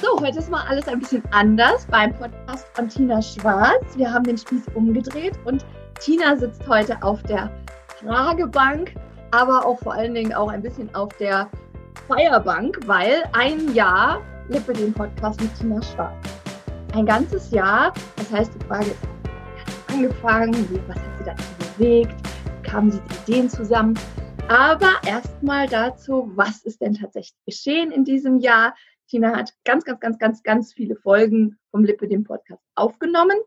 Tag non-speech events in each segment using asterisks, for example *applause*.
So, heute ist mal alles ein bisschen anders beim Podcast von Tina Schwarz. Wir haben den Spieß umgedreht und Tina sitzt heute auf der Fragebank, aber auch vor allen Dingen auch ein bisschen auf der Feierbank, weil ein Jahr Lippe den Podcast mit Tina Schwarz. Ein ganzes Jahr, das heißt, die Frage ist, wie hat angefangen, was hat sie dazu bewegt, kamen sie die Ideen zusammen? Aber erstmal dazu, was ist denn tatsächlich geschehen in diesem Jahr? Tina hat ganz, ganz, ganz, ganz, ganz viele Folgen vom Lippe, dem Podcast, aufgenommen.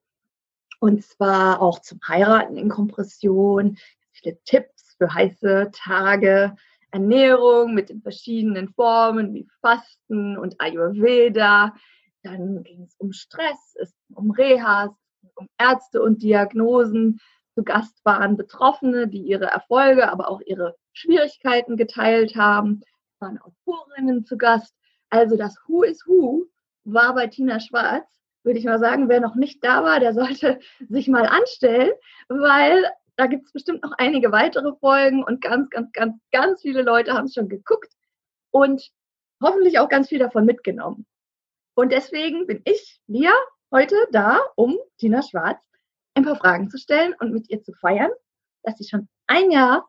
Und zwar auch zum Heiraten in Kompression, viele Tipps für heiße Tage, Ernährung mit den verschiedenen Formen wie Fasten und Ayurveda. Dann ging es um Stress, es ging um Rehas, um Ärzte und Diagnosen. Zu Gast waren Betroffene, die ihre Erfolge, aber auch ihre Schwierigkeiten geteilt haben. Es waren Autorinnen zu Gast. Also das Who is Who war bei Tina Schwarz, würde ich mal sagen. Wer noch nicht da war, der sollte *laughs* sich mal anstellen, weil da gibt es bestimmt noch einige weitere Folgen und ganz, ganz, ganz, ganz viele Leute haben es schon geguckt und hoffentlich auch ganz viel davon mitgenommen. Und deswegen bin ich, Lia, heute da, um Tina Schwarz ein paar Fragen zu stellen und mit ihr zu feiern, dass sie schon ein Jahr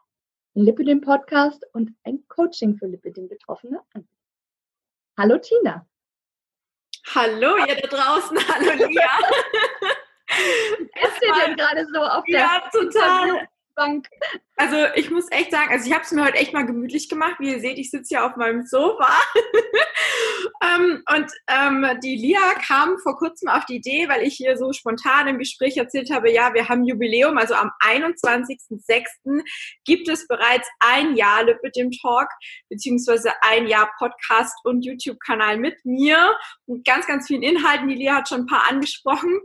Lipidem Podcast und ein Coaching für Lipidem Betroffene anbietet. Hallo Tina. Hallo ihr da draußen, hallo Lia. Ist dir denn gerade so auf der ja, total. Bank. Also ich muss echt sagen, also ich habe es mir heute echt mal gemütlich gemacht. Wie ihr seht, ich sitze hier auf meinem Sofa. *laughs* ähm, und ähm, die Lia kam vor kurzem auf die Idee, weil ich hier so spontan im Gespräch erzählt habe, ja, wir haben Jubiläum, also am 21.06. gibt es bereits ein Jahr Lip mit dem Talk, beziehungsweise ein Jahr Podcast und YouTube-Kanal mit mir und ganz, ganz vielen Inhalten. Die Lia hat schon ein paar angesprochen.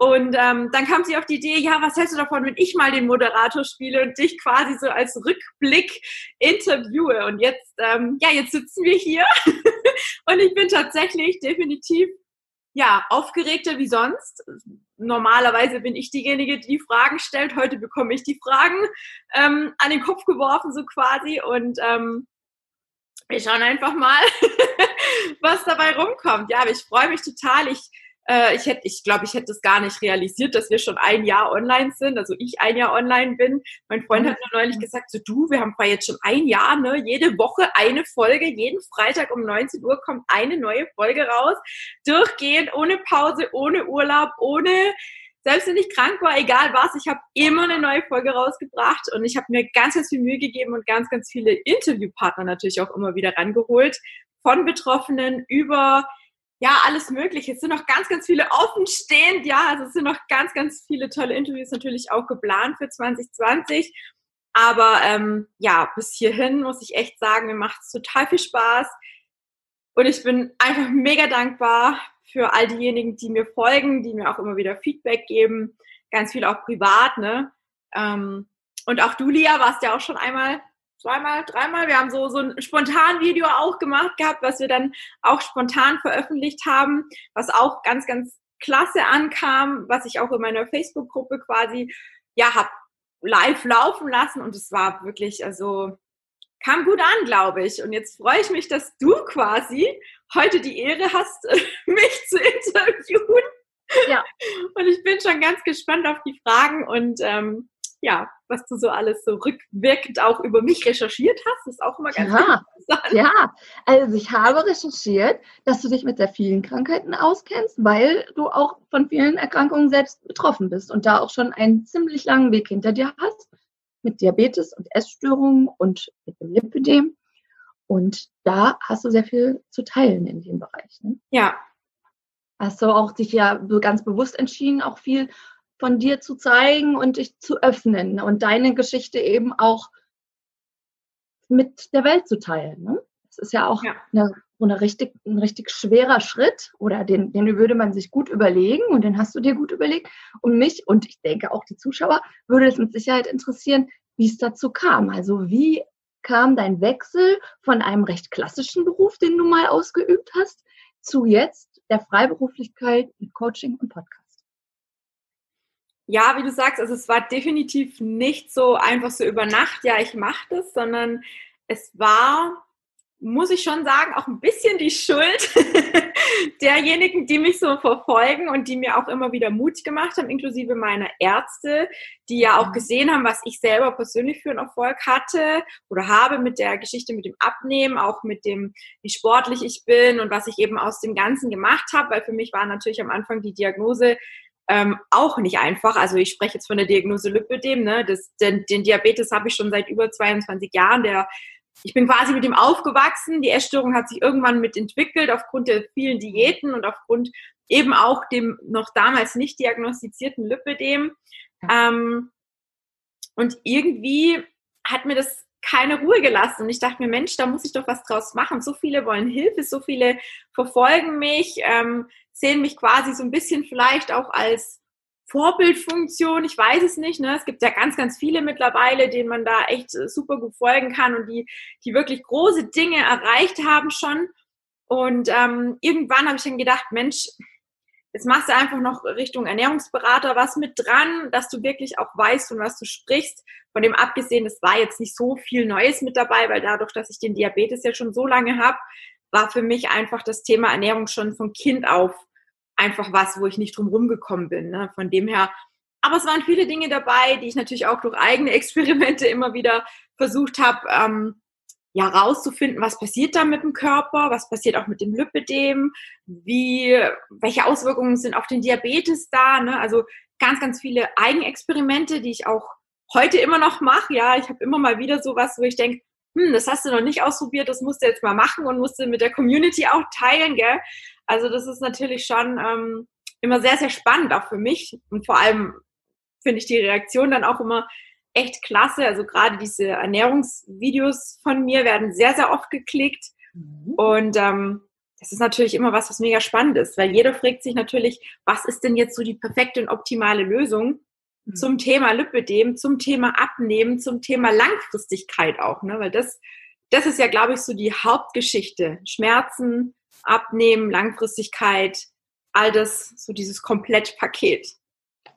Und ähm, dann kam sie auf die Idee, ja, was hältst du davon, wenn ich mal den Moderator spiele und dich quasi so als Rückblick interviewe? Und jetzt, ähm, ja, jetzt sitzen wir hier *laughs* und ich bin tatsächlich definitiv ja aufgeregter wie sonst. Normalerweise bin ich diejenige, die Fragen stellt. Heute bekomme ich die Fragen ähm, an den Kopf geworfen, so quasi. Und ähm, wir schauen einfach mal, *laughs* was dabei rumkommt. Ja, aber ich freue mich total. Ich äh, ich hätte, ich glaube, ich hätte es gar nicht realisiert, dass wir schon ein Jahr online sind, also ich ein Jahr online bin. Mein Freund hat mir neulich gesagt, so du, wir haben jetzt schon ein Jahr, ne, jede Woche eine Folge, jeden Freitag um 19 Uhr kommt eine neue Folge raus, durchgehend, ohne Pause, ohne Urlaub, ohne selbst wenn ich krank war, egal was, ich habe immer eine neue Folge rausgebracht und ich habe mir ganz, ganz viel Mühe gegeben und ganz, ganz viele Interviewpartner natürlich auch immer wieder rangeholt. Von Betroffenen über ja, alles Mögliche. Es sind noch ganz, ganz viele offenstehend. Ja, also es sind noch ganz, ganz viele tolle Interviews natürlich auch geplant für 2020. Aber ähm, ja, bis hierhin muss ich echt sagen, mir macht es total viel Spaß. Und ich bin einfach mega dankbar für all diejenigen, die mir folgen, die mir auch immer wieder Feedback geben. Ganz viel auch privat, ne? Ähm, und auch du, Lia, warst ja auch schon einmal zweimal, dreimal. Wir haben so, so ein spontan Video auch gemacht gehabt, was wir dann auch spontan veröffentlicht haben, was auch ganz, ganz klasse ankam, was ich auch in meiner Facebook-Gruppe quasi, ja, hab live laufen lassen und es war wirklich, also, kam gut an, glaube ich. Und jetzt freue ich mich, dass du quasi heute die Ehre hast, *laughs* mich zu interviewen. Ja. Und ich bin schon ganz gespannt auf die Fragen und ähm, ja, was du so alles so rückwirkend auch über mich recherchiert hast, ist auch immer ganz ja, interessant. Ja, also ich habe recherchiert, dass du dich mit sehr vielen Krankheiten auskennst, weil du auch von vielen Erkrankungen selbst betroffen bist und da auch schon einen ziemlich langen Weg hinter dir hast mit Diabetes und Essstörungen und mit dem Lipidem. Und da hast du sehr viel zu teilen in dem Bereich. Ne? Ja. Hast du auch dich ja ganz bewusst entschieden, auch viel von dir zu zeigen und dich zu öffnen und deine Geschichte eben auch mit der Welt zu teilen. Ne? Das ist ja auch ja. Eine, eine richtig, ein richtig schwerer Schritt oder den, den würde man sich gut überlegen und den hast du dir gut überlegt. Und mich und ich denke auch die Zuschauer würde es mit Sicherheit interessieren, wie es dazu kam. Also wie kam dein Wechsel von einem recht klassischen Beruf, den du mal ausgeübt hast, zu jetzt der Freiberuflichkeit mit Coaching und Podcast? Ja, wie du sagst, also es war definitiv nicht so einfach so über Nacht, ja, ich mache das, sondern es war, muss ich schon sagen, auch ein bisschen die Schuld *laughs* derjenigen, die mich so verfolgen und die mir auch immer wieder Mut gemacht haben, inklusive meiner Ärzte, die ja auch gesehen haben, was ich selber persönlich für einen Erfolg hatte oder habe mit der Geschichte mit dem Abnehmen, auch mit dem, wie sportlich ich bin und was ich eben aus dem Ganzen gemacht habe, weil für mich war natürlich am Anfang die Diagnose ähm, auch nicht einfach. Also ich spreche jetzt von der Diagnose Lipödem, ne? Das, den, den Diabetes habe ich schon seit über 22 Jahren. Der, ich bin quasi mit ihm aufgewachsen. Die Essstörung hat sich irgendwann mit entwickelt aufgrund der vielen Diäten und aufgrund eben auch dem noch damals nicht diagnostizierten Lipödem. Ähm, und irgendwie hat mir das keine Ruhe gelassen. Und ich dachte mir, Mensch, da muss ich doch was draus machen. So viele wollen Hilfe, so viele verfolgen mich, ähm, sehen mich quasi so ein bisschen vielleicht auch als Vorbildfunktion. Ich weiß es nicht. Ne? Es gibt ja ganz, ganz viele mittlerweile, denen man da echt äh, super gut folgen kann und die, die wirklich große Dinge erreicht haben schon. Und ähm, irgendwann habe ich dann gedacht, Mensch, Jetzt machst du einfach noch Richtung Ernährungsberater was mit dran, dass du wirklich auch weißt, von was du sprichst. Von dem abgesehen, es war jetzt nicht so viel Neues mit dabei, weil dadurch, dass ich den Diabetes ja schon so lange habe, war für mich einfach das Thema Ernährung schon von Kind auf einfach was, wo ich nicht drum rumgekommen bin. Ne? Von dem her, aber es waren viele Dinge dabei, die ich natürlich auch durch eigene *laughs* Experimente immer wieder versucht habe, ähm, ja rauszufinden, was passiert da mit dem Körper, was passiert auch mit dem Lipidem, wie, welche Auswirkungen sind auf den Diabetes da, ne? Also ganz, ganz viele Eigenexperimente, die ich auch heute immer noch mache. Ja, ich habe immer mal wieder sowas, wo ich denke, hm, das hast du noch nicht ausprobiert, das musst du jetzt mal machen und musst du mit der Community auch teilen, gell? Also das ist natürlich schon ähm, immer sehr, sehr spannend, auch für mich. Und vor allem finde ich die Reaktion dann auch immer echt klasse. Also gerade diese Ernährungsvideos von mir werden sehr, sehr oft geklickt. Mhm. Und ähm, das ist natürlich immer was, was mega spannend ist, weil jeder fragt sich natürlich, was ist denn jetzt so die perfekte und optimale Lösung mhm. zum Thema Lipödem, zum Thema Abnehmen, zum Thema Langfristigkeit auch, ne? Weil das, das ist ja, glaube ich, so die Hauptgeschichte. Schmerzen, Abnehmen, Langfristigkeit, all das, so dieses Komplettpaket.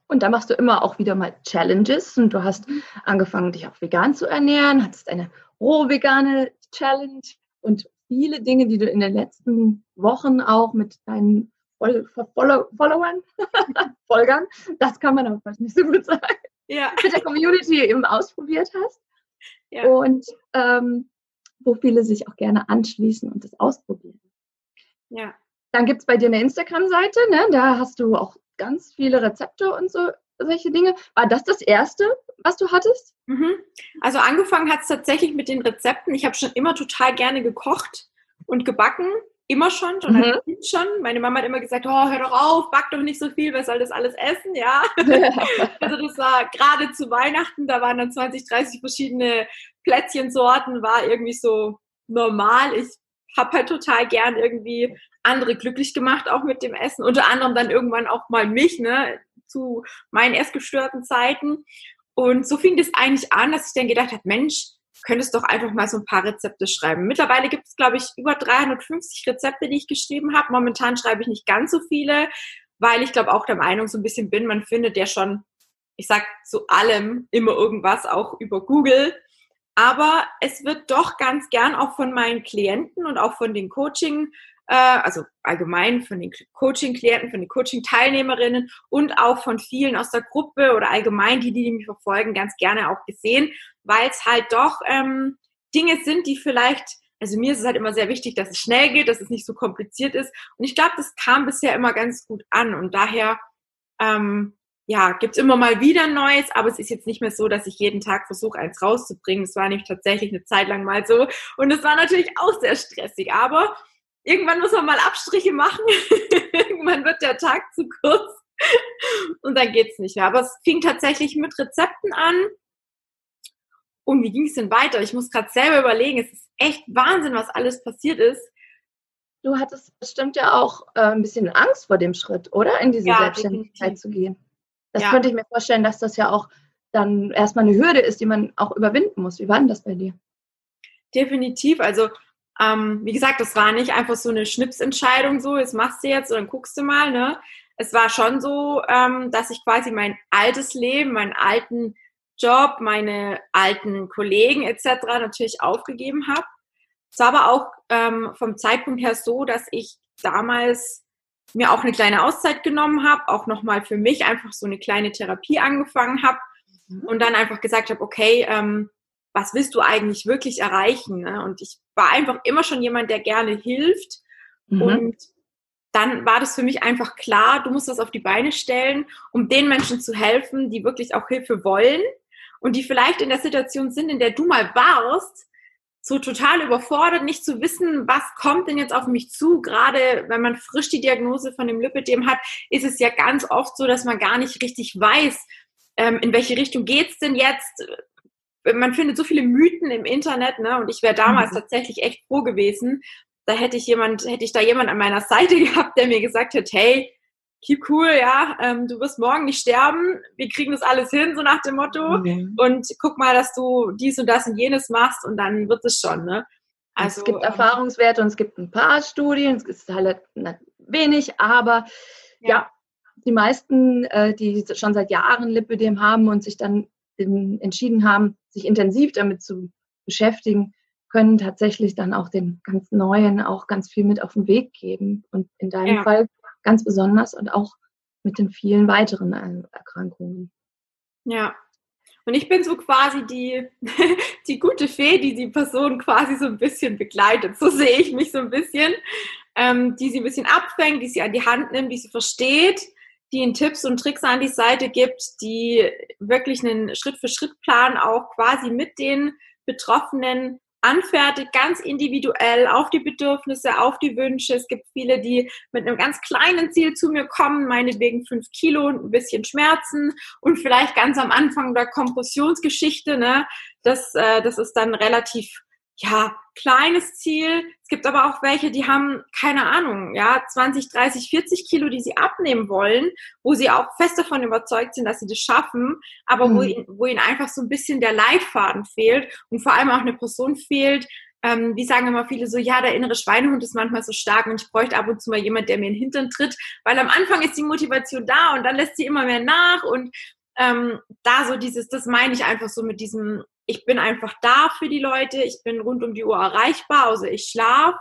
Und da machst du immer auch wieder mal Challenges. Und du hast mhm. angefangen, dich auch vegan zu ernähren, hattest eine roh vegane Challenge und viele Dinge, die du in den letzten Wochen auch mit deinen Follow Followern, *laughs* Folgern, das kann man auch fast nicht so gut sagen, ja. mit der Community eben ausprobiert hast. Ja. Und ähm, wo viele sich auch gerne anschließen und das ausprobieren. Ja. Dann gibt es bei dir eine Instagram-Seite, ne? da hast du auch ganz viele Rezepte und so solche Dinge. War das das erste, was du hattest? Mhm. Also angefangen hat es tatsächlich mit den Rezepten. Ich habe schon immer total gerne gekocht und gebacken. Immer schon, schon mhm. als Kind schon. Meine Mama hat immer gesagt, oh, hör doch auf, back doch nicht so viel, wer soll das alles essen, ja. *laughs* also das war gerade zu Weihnachten, da waren dann 20, 30 verschiedene Plätzchensorten, war irgendwie so normal. Ich habe halt total gern irgendwie andere glücklich gemacht, auch mit dem Essen. Unter anderem dann irgendwann auch mal mich, ne, zu meinen erst gestörten Zeiten. Und so fing das eigentlich an, dass ich dann gedacht habe, Mensch, könntest doch einfach mal so ein paar Rezepte schreiben. Mittlerweile gibt es, glaube ich, über 350 Rezepte, die ich geschrieben habe. Momentan schreibe ich nicht ganz so viele, weil ich glaube auch der Meinung so ein bisschen bin, man findet ja schon, ich sag zu allem immer irgendwas, auch über Google. Aber es wird doch ganz gern auch von meinen Klienten und auch von den Coaching äh, also allgemein von den Coaching-Klienten, von den Coaching-Teilnehmerinnen und auch von vielen aus der Gruppe oder allgemein die, die mich verfolgen, ganz gerne auch gesehen, weil es halt doch ähm, Dinge sind, die vielleicht, also mir ist es halt immer sehr wichtig, dass es schnell geht, dass es nicht so kompliziert ist. Und ich glaube, das kam bisher immer ganz gut an und daher ähm, ja, gibt's immer mal wieder Neues, aber es ist jetzt nicht mehr so, dass ich jeden Tag versuche, eins rauszubringen. Es war nämlich tatsächlich eine Zeit lang mal so. Und es war natürlich auch sehr stressig. Aber irgendwann muss man mal Abstriche machen. *laughs* irgendwann wird der Tag zu kurz und dann geht's nicht mehr. Aber es fing tatsächlich mit Rezepten an. Und wie ging es denn weiter? Ich muss gerade selber überlegen. Es ist echt Wahnsinn, was alles passiert ist. Du hattest bestimmt ja auch äh, ein bisschen Angst vor dem Schritt, oder? In diese ja, Selbstständigkeit definitiv. zu gehen. Das ja. könnte ich mir vorstellen, dass das ja auch dann erstmal eine Hürde ist, die man auch überwinden muss. Wie war denn das bei dir? Definitiv. Also ähm, wie gesagt, das war nicht einfach so eine Schnipsentscheidung, so, jetzt machst du jetzt und dann guckst du mal, ne? Es war schon so, ähm, dass ich quasi mein altes Leben, meinen alten Job, meine alten Kollegen etc. natürlich aufgegeben habe. Es war aber auch ähm, vom Zeitpunkt her so, dass ich damals mir auch eine kleine Auszeit genommen habe, auch nochmal für mich einfach so eine kleine Therapie angefangen habe mhm. und dann einfach gesagt habe, okay, ähm, was willst du eigentlich wirklich erreichen? Ne? Und ich war einfach immer schon jemand, der gerne hilft. Mhm. Und dann war das für mich einfach klar, du musst das auf die Beine stellen, um den Menschen zu helfen, die wirklich auch Hilfe wollen und die vielleicht in der Situation sind, in der du mal warst, so total überfordert, nicht zu wissen, was kommt denn jetzt auf mich zu. Gerade wenn man frisch die Diagnose von dem Lipidem hat, ist es ja ganz oft so, dass man gar nicht richtig weiß, ähm, in welche Richtung geht's denn jetzt. Man findet so viele Mythen im Internet, ne? Und ich wäre damals mhm. tatsächlich echt froh gewesen. Da hätte ich jemand, hätte ich da jemand an meiner Seite *laughs* gehabt, der mir gesagt hat, hey, keep cool, ja, ähm, du wirst morgen nicht sterben, wir kriegen das alles hin, so nach dem Motto. Mhm. Und guck mal, dass du dies und das und jenes machst und dann wird es schon, ne? Also, es gibt ähm, Erfahrungswerte und es gibt ein paar Studien, es ist halt wenig, aber ja, ja die meisten, äh, die schon seit Jahren Lipödem haben und sich dann in, entschieden haben, sich intensiv damit zu beschäftigen, können tatsächlich dann auch den ganz Neuen auch ganz viel mit auf den Weg geben. Und in deinem ja. Fall ganz besonders und auch mit den vielen weiteren Erkrankungen. Ja. Und ich bin so quasi die, *laughs* die gute Fee, die die Person quasi so ein bisschen begleitet. So sehe ich mich so ein bisschen. Ähm, die sie ein bisschen abfängt, die sie an die Hand nimmt, die sie versteht, die ihnen Tipps und Tricks an die Seite gibt, die wirklich einen Schritt-für-Schritt-Plan auch quasi mit den Betroffenen anfertigt, ganz individuell auf die Bedürfnisse, auf die Wünsche. Es gibt viele, die mit einem ganz kleinen Ziel zu mir kommen, meinetwegen fünf Kilo und ein bisschen Schmerzen und vielleicht ganz am Anfang der Kompressionsgeschichte. Ne? Das, äh, das ist dann relativ ja, kleines Ziel. Es gibt aber auch welche, die haben, keine Ahnung, ja, 20, 30, 40 Kilo, die sie abnehmen wollen, wo sie auch fest davon überzeugt sind, dass sie das schaffen, aber mhm. wo, ihnen, wo ihnen einfach so ein bisschen der Leitfaden fehlt und vor allem auch eine Person fehlt, ähm, wie sagen immer viele so, ja, der innere Schweinehund ist manchmal so stark und ich bräuchte ab und zu mal jemand, der mir in den Hintern tritt, weil am Anfang ist die Motivation da und dann lässt sie immer mehr nach und ähm, da so dieses, das meine ich einfach so mit diesem ich bin einfach da für die Leute, ich bin rund um die Uhr erreichbar, also ich schlafe.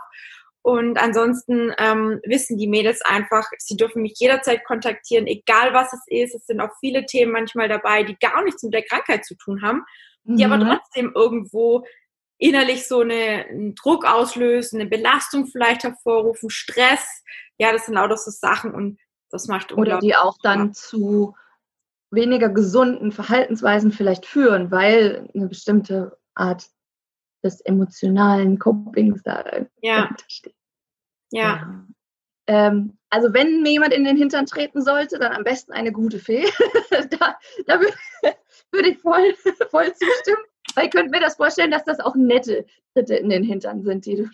Und ansonsten ähm, wissen die Mädels einfach, sie dürfen mich jederzeit kontaktieren, egal was es ist. Es sind auch viele Themen manchmal dabei, die gar nichts mit der Krankheit zu tun haben, mhm. die aber mhm. trotzdem irgendwo innerlich so eine, einen Druck auslösen, eine Belastung vielleicht hervorrufen, Stress. Ja, das sind lauter so Sachen und das macht Oder die auch dann zu weniger gesunden Verhaltensweisen vielleicht führen, weil eine bestimmte Art des emotionalen Copings da ja. steht. Ja. ja. Ähm, also wenn mir jemand in den Hintern treten sollte, dann am besten eine gute Fee. *laughs* da, da *laughs* würde ich voll, *laughs* voll zustimmen. Weil ich könnte mir das vorstellen, dass das auch nette Tritte in den Hintern sind, die du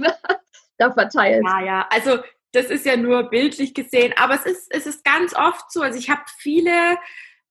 da verteilst. Ja, ja, also das ist ja nur bildlich gesehen, aber es ist, es ist ganz oft so, also ich habe viele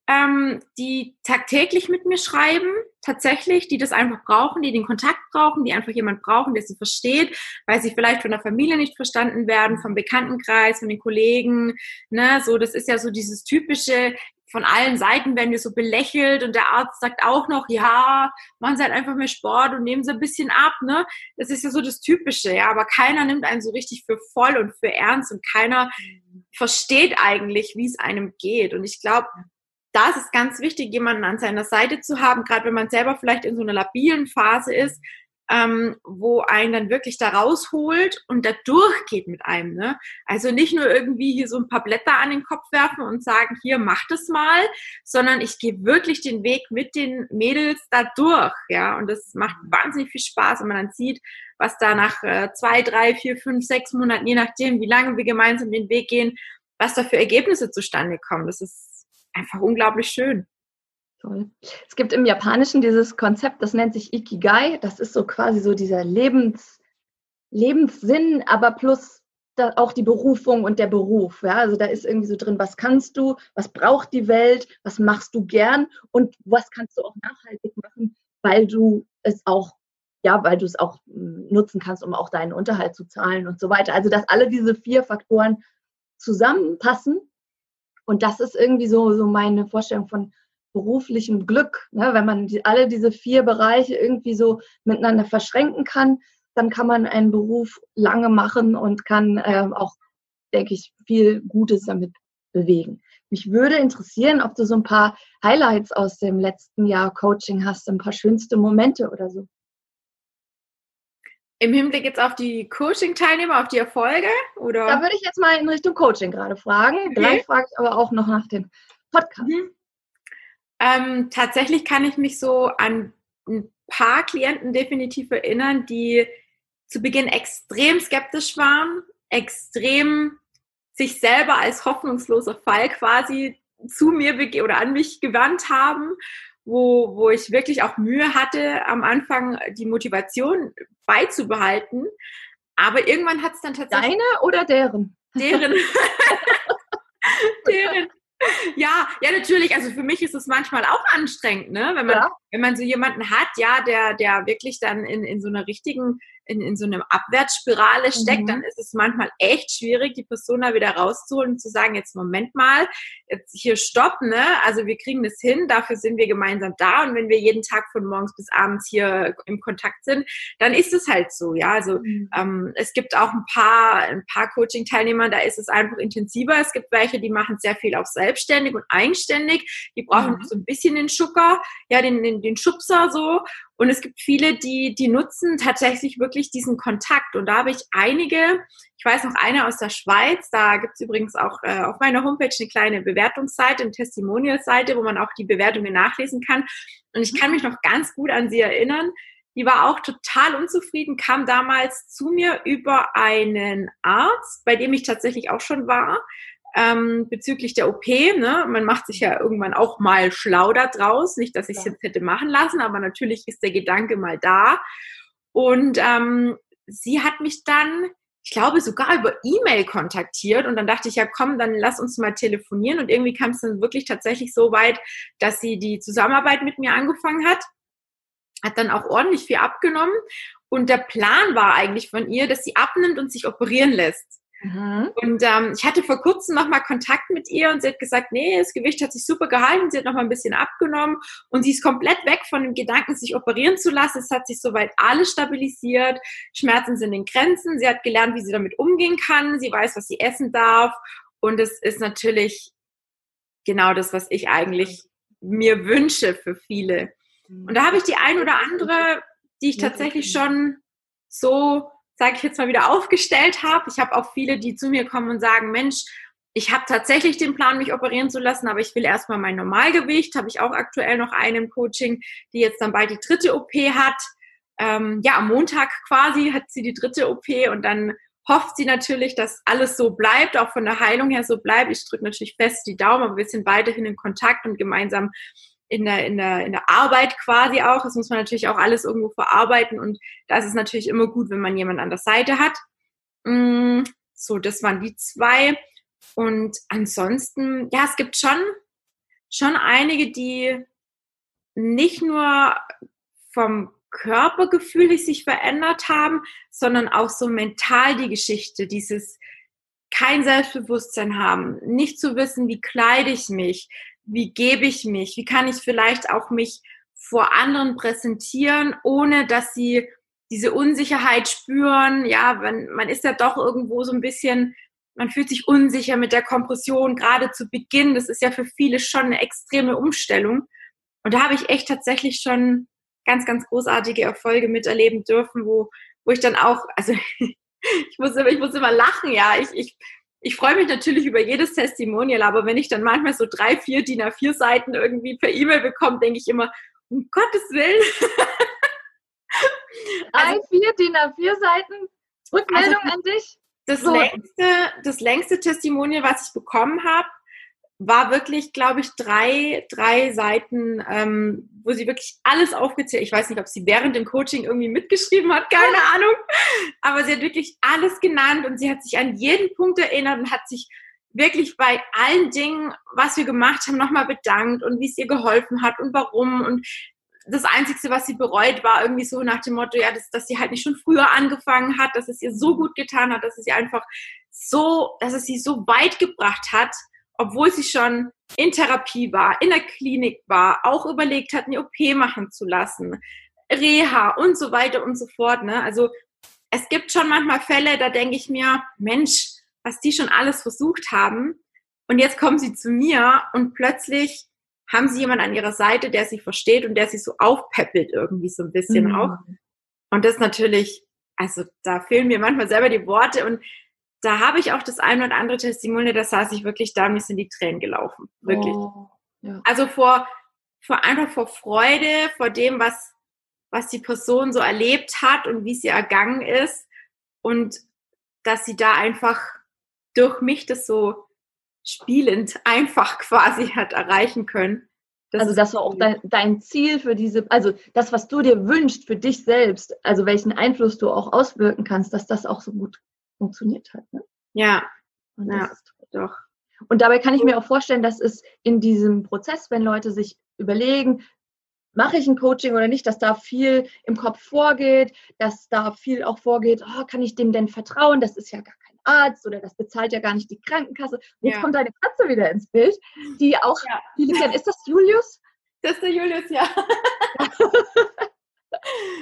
ähm, die tagtäglich mit mir schreiben, tatsächlich, die das einfach brauchen, die den Kontakt brauchen, die einfach jemand brauchen, der sie versteht, weil sie vielleicht von der Familie nicht verstanden werden, vom Bekanntenkreis, von den Kollegen, ne, so, das ist ja so dieses typische, von allen Seiten werden wir so belächelt und der Arzt sagt auch noch, ja, machen Sie halt einfach mehr Sport und nehmen Sie ein bisschen ab, ne? Das ist ja so das Typische, ja, aber keiner nimmt einen so richtig für voll und für ernst und keiner versteht eigentlich, wie es einem geht. Und ich glaube, da ist es ganz wichtig, jemanden an seiner Seite zu haben, gerade wenn man selber vielleicht in so einer labilen Phase ist, ähm, wo einen dann wirklich da rausholt und da durchgeht mit einem. Ne? Also nicht nur irgendwie hier so ein paar Blätter an den Kopf werfen und sagen, hier, mach das mal, sondern ich gehe wirklich den Weg mit den Mädels da durch. Ja? Und das macht wahnsinnig viel Spaß, wenn man dann sieht, was da nach äh, zwei, drei, vier, fünf, sechs Monaten, je nachdem, wie lange wir gemeinsam den Weg gehen, was da für Ergebnisse zustande kommen. Das ist einfach unglaublich schön. Toll. Es gibt im Japanischen dieses Konzept, das nennt sich Ikigai. Das ist so quasi so dieser Lebens, Lebenssinn, aber plus auch die Berufung und der Beruf. Ja? Also da ist irgendwie so drin, was kannst du, was braucht die Welt, was machst du gern und was kannst du auch nachhaltig machen, weil du es auch, ja, weil du es auch hm, nutzen kannst, um auch deinen Unterhalt zu zahlen und so weiter. Also dass alle diese vier Faktoren zusammenpassen und das ist irgendwie so, so meine Vorstellung von beruflichem Glück. Ne? Wenn man die, alle diese vier Bereiche irgendwie so miteinander verschränken kann, dann kann man einen Beruf lange machen und kann äh, auch denke ich, viel Gutes damit bewegen. Mich würde interessieren, ob du so ein paar Highlights aus dem letzten Jahr Coaching hast, ein paar schönste Momente oder so. Im Hinblick jetzt auf die Coaching-Teilnehmer, auf die Erfolge? Oder? Da würde ich jetzt mal in Richtung Coaching gerade fragen. Okay. Gleich frage ich aber auch noch nach dem Podcast. Mhm. Ähm, tatsächlich kann ich mich so an ein paar Klienten definitiv erinnern, die zu Beginn extrem skeptisch waren, extrem sich selber als hoffnungsloser Fall quasi zu mir oder an mich gewandt haben, wo, wo ich wirklich auch Mühe hatte, am Anfang die Motivation beizubehalten. Aber irgendwann hat es dann tatsächlich. Deine oder deren? Deren. *laughs* *laughs* deren. Ja, ja, natürlich. Also für mich ist es manchmal auch anstrengend, ne? Wenn man, ja. wenn man so jemanden hat, ja, der, der wirklich dann in, in so einer richtigen in, in so einer Abwärtsspirale steckt, mhm. dann ist es manchmal echt schwierig, die Person da wieder rauszuholen und zu sagen, jetzt Moment mal, jetzt hier stopp, ne? Also wir kriegen das hin, dafür sind wir gemeinsam da und wenn wir jeden Tag von morgens bis abends hier im Kontakt sind, dann ist es halt so, ja. Also mhm. ähm, es gibt auch ein paar, ein paar Coaching-Teilnehmer, da ist es einfach intensiver. Es gibt welche, die machen sehr viel auch selbstständig und eigenständig, die brauchen mhm. so ein bisschen den Schucker, ja, den, den, den Schubser so und es gibt viele, die, die nutzen tatsächlich wirklich diesen Kontakt. Und da habe ich einige, ich weiß noch eine aus der Schweiz, da gibt es übrigens auch äh, auf meiner Homepage eine kleine Bewertungsseite, eine Testimonial-Seite, wo man auch die Bewertungen nachlesen kann. Und ich kann mich noch ganz gut an sie erinnern. Die war auch total unzufrieden, kam damals zu mir über einen Arzt, bei dem ich tatsächlich auch schon war, ähm, bezüglich der OP. Ne? Man macht sich ja irgendwann auch mal schlau da draus. Nicht, dass ich es jetzt hätte machen lassen, aber natürlich ist der Gedanke mal da. Und ähm, sie hat mich dann, ich glaube, sogar über E-Mail kontaktiert. Und dann dachte ich, ja, komm, dann lass uns mal telefonieren. Und irgendwie kam es dann wirklich tatsächlich so weit, dass sie die Zusammenarbeit mit mir angefangen hat. Hat dann auch ordentlich viel abgenommen. Und der Plan war eigentlich von ihr, dass sie abnimmt und sich operieren lässt. Mhm. Und ähm, ich hatte vor kurzem nochmal Kontakt mit ihr und sie hat gesagt, nee, das Gewicht hat sich super gehalten, sie hat nochmal ein bisschen abgenommen und sie ist komplett weg von dem Gedanken, sich operieren zu lassen. Es hat sich soweit alles stabilisiert, Schmerzen sind in Grenzen, sie hat gelernt, wie sie damit umgehen kann, sie weiß, was sie essen darf und es ist natürlich genau das, was ich eigentlich mir wünsche für viele. Und da habe ich die ein oder andere, die ich tatsächlich schon so sage ich jetzt mal, wieder aufgestellt habe. Ich habe auch viele, die zu mir kommen und sagen, Mensch, ich habe tatsächlich den Plan, mich operieren zu lassen, aber ich will erstmal mein Normalgewicht. Habe ich auch aktuell noch einen Coaching, die jetzt dann bald die dritte OP hat. Ähm, ja, am Montag quasi hat sie die dritte OP und dann hofft sie natürlich, dass alles so bleibt, auch von der Heilung her so bleibt. Ich drücke natürlich fest die Daumen, aber wir sind weiterhin in Kontakt und gemeinsam in der, in, der, in der Arbeit quasi auch. Das muss man natürlich auch alles irgendwo verarbeiten und da ist es natürlich immer gut, wenn man jemanden an der Seite hat. Mm, so, das waren die zwei. Und ansonsten, ja, es gibt schon, schon einige, die nicht nur vom Körpergefühl sich verändert haben, sondern auch so mental die Geschichte, dieses kein Selbstbewusstsein haben, nicht zu wissen, wie kleide ich mich, wie gebe ich mich, wie kann ich vielleicht auch mich vor anderen präsentieren, ohne dass sie diese Unsicherheit spüren. Ja, wenn, man ist ja doch irgendwo so ein bisschen, man fühlt sich unsicher mit der Kompression, gerade zu Beginn. Das ist ja für viele schon eine extreme Umstellung. Und da habe ich echt tatsächlich schon ganz, ganz großartige Erfolge miterleben dürfen, wo, wo ich dann auch, also *laughs* ich muss immer, ich muss immer lachen, ja. Ich, ich ich freue mich natürlich über jedes Testimonial, aber wenn ich dann manchmal so drei, vier DIN A4 Seiten irgendwie per E-Mail bekomme, denke ich immer, um Gottes Willen. *laughs* drei, also, vier DIN A4 Seiten? Rückmeldung also, an dich? Das, so. längste, das längste Testimonial, was ich bekommen habe, war wirklich, glaube ich, drei, drei Seiten, ähm, wo sie wirklich alles aufgezählt. Ich weiß nicht, ob sie während dem Coaching irgendwie mitgeschrieben hat, keine Ahnung. Aber sie hat wirklich alles genannt und sie hat sich an jeden Punkt erinnert und hat sich wirklich bei allen Dingen, was wir gemacht haben, nochmal bedankt und wie es ihr geholfen hat und warum. Und das Einzige, was sie bereut, war irgendwie so nach dem Motto, ja, dass, dass sie halt nicht schon früher angefangen hat, dass es ihr so gut getan hat, dass es ihr einfach so, dass es sie so weit gebracht hat, obwohl sie schon in Therapie war, in der Klinik war, auch überlegt hat, eine OP machen zu lassen, Reha und so weiter und so fort. Ne? Also es gibt schon manchmal Fälle, da denke ich mir, Mensch, was die schon alles versucht haben. Und jetzt kommen sie zu mir und plötzlich haben sie jemanden an ihrer Seite, der sie versteht und der sie so aufpeppelt irgendwie so ein bisschen mhm. auch. Und das natürlich, also da fehlen mir manchmal selber die Worte und da habe ich auch das ein oder andere Testimonial, da saß ich wirklich da, mir sind die Tränen gelaufen. Wirklich. Oh, ja. Also vor, vor einfach vor Freude, vor dem, was, was die Person so erlebt hat und wie sie ergangen ist. Und dass sie da einfach durch mich das so spielend *laughs* einfach quasi hat erreichen können. Das also das war auch dein, dein, Ziel für diese, also das, was du dir wünschst für dich selbst, also welchen Einfluss du auch auswirken kannst, dass das auch so gut funktioniert hat. Ne? Ja, ja, doch. Und dabei kann ich mir auch vorstellen, dass es in diesem Prozess, wenn Leute sich überlegen, mache ich ein Coaching oder nicht, dass da viel im Kopf vorgeht, dass da viel auch vorgeht, oh, kann ich dem denn vertrauen? Das ist ja gar kein Arzt oder das bezahlt ja gar nicht die Krankenkasse. Und jetzt ja. kommt deine Katze wieder ins Bild, die auch, ja. die ist das Julius? *laughs* Das ist der Julius, ja. *laughs*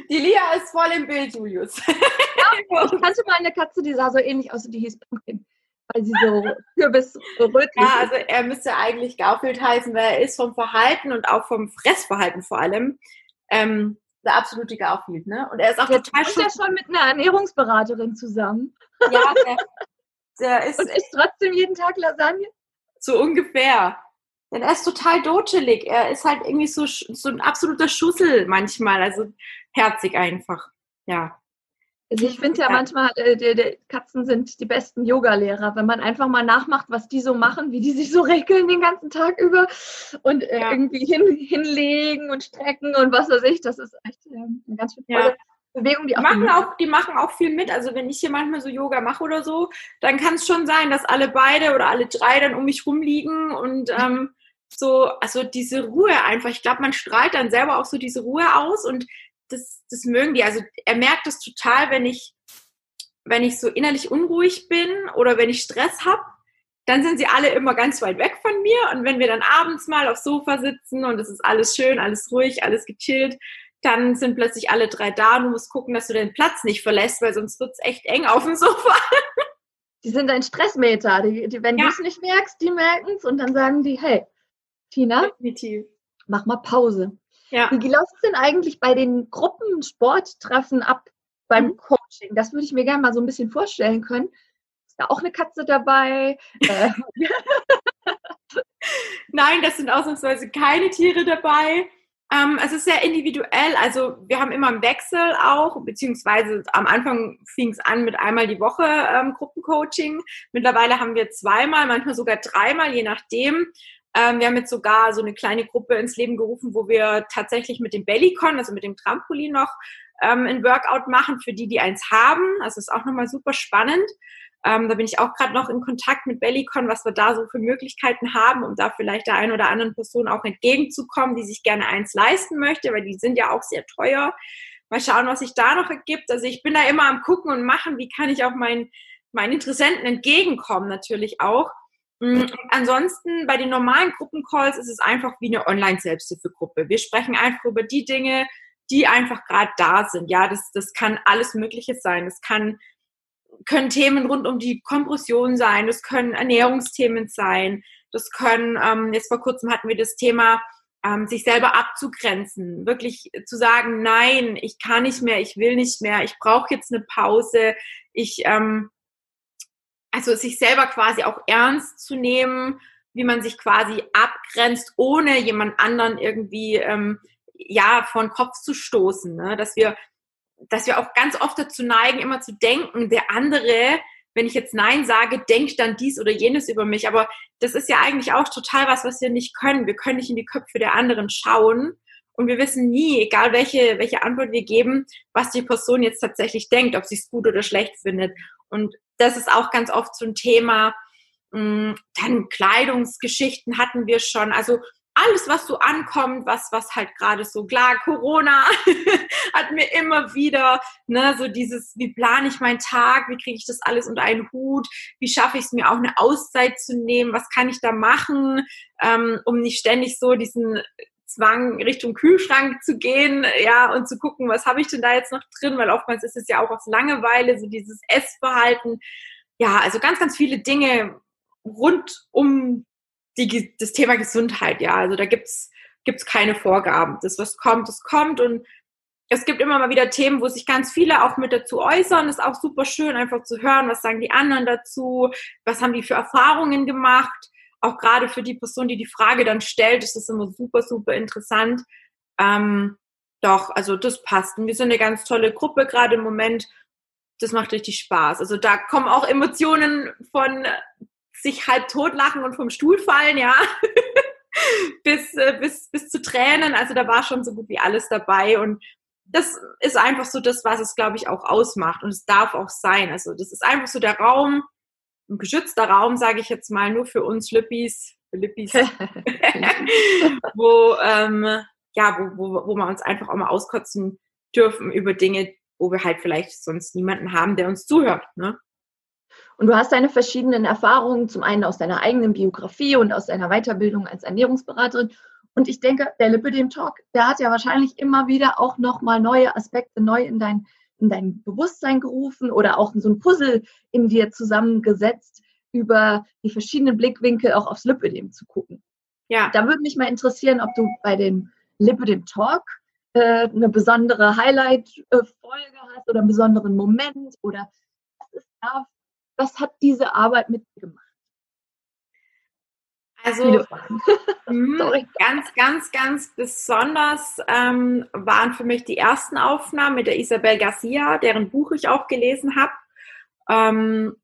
Die Lia ist voll im Bild, Julius. Ja, ich kannte mal eine Katze, die sah so ähnlich aus, die hieß Pumpkin. Weil sie so kürbisrötlich Ja, also er müsste eigentlich Garfield heißen, weil er ist vom Verhalten und auch vom Fressverhalten vor allem ähm, der absolute Garfield, ne? Und er ist auch Jetzt total ist ja schon mit einer Ernährungsberaterin zusammen. Ja, der, *laughs* der ist. Und isst trotzdem jeden Tag Lasagne? So ungefähr. Denn er ist total dotschelig. Er ist halt irgendwie so, so ein absoluter Schussel manchmal. Also herzig einfach. Ja. Also ich finde ja, manchmal, äh, die, die Katzen sind die besten Yoga-Lehrer, wenn man einfach mal nachmacht, was die so machen, wie die sich so regeln den ganzen Tag über und äh, ja. irgendwie hin, hinlegen und strecken und was weiß ich. Das ist echt äh, eine ganz tolle ja. Bewegung, die auch, machen auch, die machen auch viel mit. Also wenn ich hier manchmal so Yoga mache oder so, dann kann es schon sein, dass alle beide oder alle drei dann um mich rumliegen und ähm, so, also diese Ruhe einfach. Ich glaube, man strahlt dann selber auch so diese Ruhe aus und das, das mögen die. Also er merkt das total, wenn ich, wenn ich so innerlich unruhig bin oder wenn ich Stress habe, dann sind sie alle immer ganz weit weg von mir. Und wenn wir dann abends mal aufs Sofa sitzen und es ist alles schön, alles ruhig, alles gechillt, dann sind plötzlich alle drei da und du musst gucken, dass du den Platz nicht verlässt, weil sonst wird es echt eng auf dem Sofa. *laughs* Die sind ein Stressmeter. Die, die, wenn ja. du es nicht merkst, die merken es und dann sagen die, hey, Tina, Definitiv. mach mal Pause. Ja. Wie läuft es denn eigentlich bei den Gruppensporttreffen ab beim mhm. Coaching? Das würde ich mir gerne mal so ein bisschen vorstellen können. Ist da auch eine Katze dabei? Äh. *laughs* Nein, das sind ausnahmsweise keine Tiere dabei. Ähm, es ist sehr individuell. Also wir haben immer einen Wechsel auch, beziehungsweise am Anfang fing es an mit einmal die Woche ähm, Gruppencoaching. Mittlerweile haben wir zweimal, manchmal sogar dreimal, je nachdem. Ähm, wir haben jetzt sogar so eine kleine Gruppe ins Leben gerufen, wo wir tatsächlich mit dem Bellycon, also mit dem Trampolin noch ähm, ein Workout machen für die, die eins haben. Also ist auch nochmal super spannend. Ähm, da bin ich auch gerade noch in Kontakt mit Bellycon, was wir da so für Möglichkeiten haben, um da vielleicht der einen oder anderen Person auch entgegenzukommen, die sich gerne eins leisten möchte, weil die sind ja auch sehr teuer. Mal schauen, was sich da noch ergibt. Also ich bin da immer am gucken und machen, wie kann ich auch meinen, meinen Interessenten entgegenkommen natürlich auch. Mhm. Ansonsten bei den normalen Gruppencalls ist es einfach wie eine Online-Selbsthilfegruppe. Wir sprechen einfach über die Dinge, die einfach gerade da sind. Ja, das, das kann alles Mögliche sein. Das kann, können Themen rund um die Kompression sein. Das können Ernährungsthemen sein. Das können, ähm, jetzt vor kurzem hatten wir das Thema, ähm, sich selber abzugrenzen. Wirklich zu sagen, nein, ich kann nicht mehr, ich will nicht mehr, ich brauche jetzt eine Pause. Ich, ähm, also sich selber quasi auch ernst zu nehmen, wie man sich quasi abgrenzt, ohne jemand anderen irgendwie ähm, ja vor den Kopf zu stoßen. Ne? Dass wir, dass wir auch ganz oft dazu neigen, immer zu denken, der andere, wenn ich jetzt Nein sage, denkt dann dies oder jenes über mich. Aber das ist ja eigentlich auch total was, was wir nicht können. Wir können nicht in die Köpfe der anderen schauen. Und wir wissen nie, egal welche, welche Antwort wir geben, was die Person jetzt tatsächlich denkt, ob sie es gut oder schlecht findet. Und das ist auch ganz oft so ein Thema. Mm, dann Kleidungsgeschichten hatten wir schon. Also alles, was so ankommt, was, was halt gerade so klar, Corona *laughs* hat mir immer wieder, ne, so dieses, wie plane ich meinen Tag, wie kriege ich das alles unter einen Hut, wie schaffe ich es mir auch eine Auszeit zu nehmen, was kann ich da machen, ähm, um nicht ständig so diesen Zwang, Richtung Kühlschrank zu gehen, ja, und zu gucken, was habe ich denn da jetzt noch drin, weil oftmals ist es ja auch aus Langeweile, so dieses Essverhalten. ja, also ganz, ganz viele Dinge rund um die, das Thema Gesundheit, ja. Also da gibt's gibt's keine Vorgaben. Das, was kommt, das kommt und es gibt immer mal wieder Themen, wo sich ganz viele auch mit dazu äußern. Ist auch super schön, einfach zu hören, was sagen die anderen dazu, was haben die für Erfahrungen gemacht. Auch gerade für die Person, die die Frage dann stellt, ist das immer super, super interessant. Ähm, doch, also das passt. Und wir sind eine ganz tolle Gruppe gerade im Moment. Das macht richtig Spaß. Also da kommen auch Emotionen von sich halb totlachen und vom Stuhl fallen, ja. *laughs* bis, äh, bis, bis zu Tränen. Also da war schon so gut wie alles dabei. Und das ist einfach so das, was es, glaube ich, auch ausmacht. Und es darf auch sein. Also das ist einfach so der Raum, ein geschützter Raum, sage ich jetzt mal, nur für uns Lippis, Lippis, *laughs* wo, ähm, ja, wo, wo, wo wir uns einfach auch mal auskotzen dürfen über Dinge, wo wir halt vielleicht sonst niemanden haben, der uns zuhört. Ne? Und du hast deine verschiedenen Erfahrungen, zum einen aus deiner eigenen Biografie und aus deiner Weiterbildung als Ernährungsberaterin. Und ich denke, der Lipidem Talk, der hat ja wahrscheinlich immer wieder auch nochmal neue Aspekte neu in dein, in dein Bewusstsein gerufen oder auch so ein Puzzle in dir zusammengesetzt, über die verschiedenen Blickwinkel auch aufs Lipidem zu gucken. Ja. Da würde mich mal interessieren, ob du bei dem Lipidem Talk äh, eine besondere Highlight-Folge hast oder einen besonderen Moment oder was ist da was hat diese Arbeit mit dir gemacht? Also *laughs* hm, ganz, ganz, ganz besonders ähm, waren für mich die ersten Aufnahmen mit der Isabel Garcia, deren Buch ich auch gelesen habe. Ähm,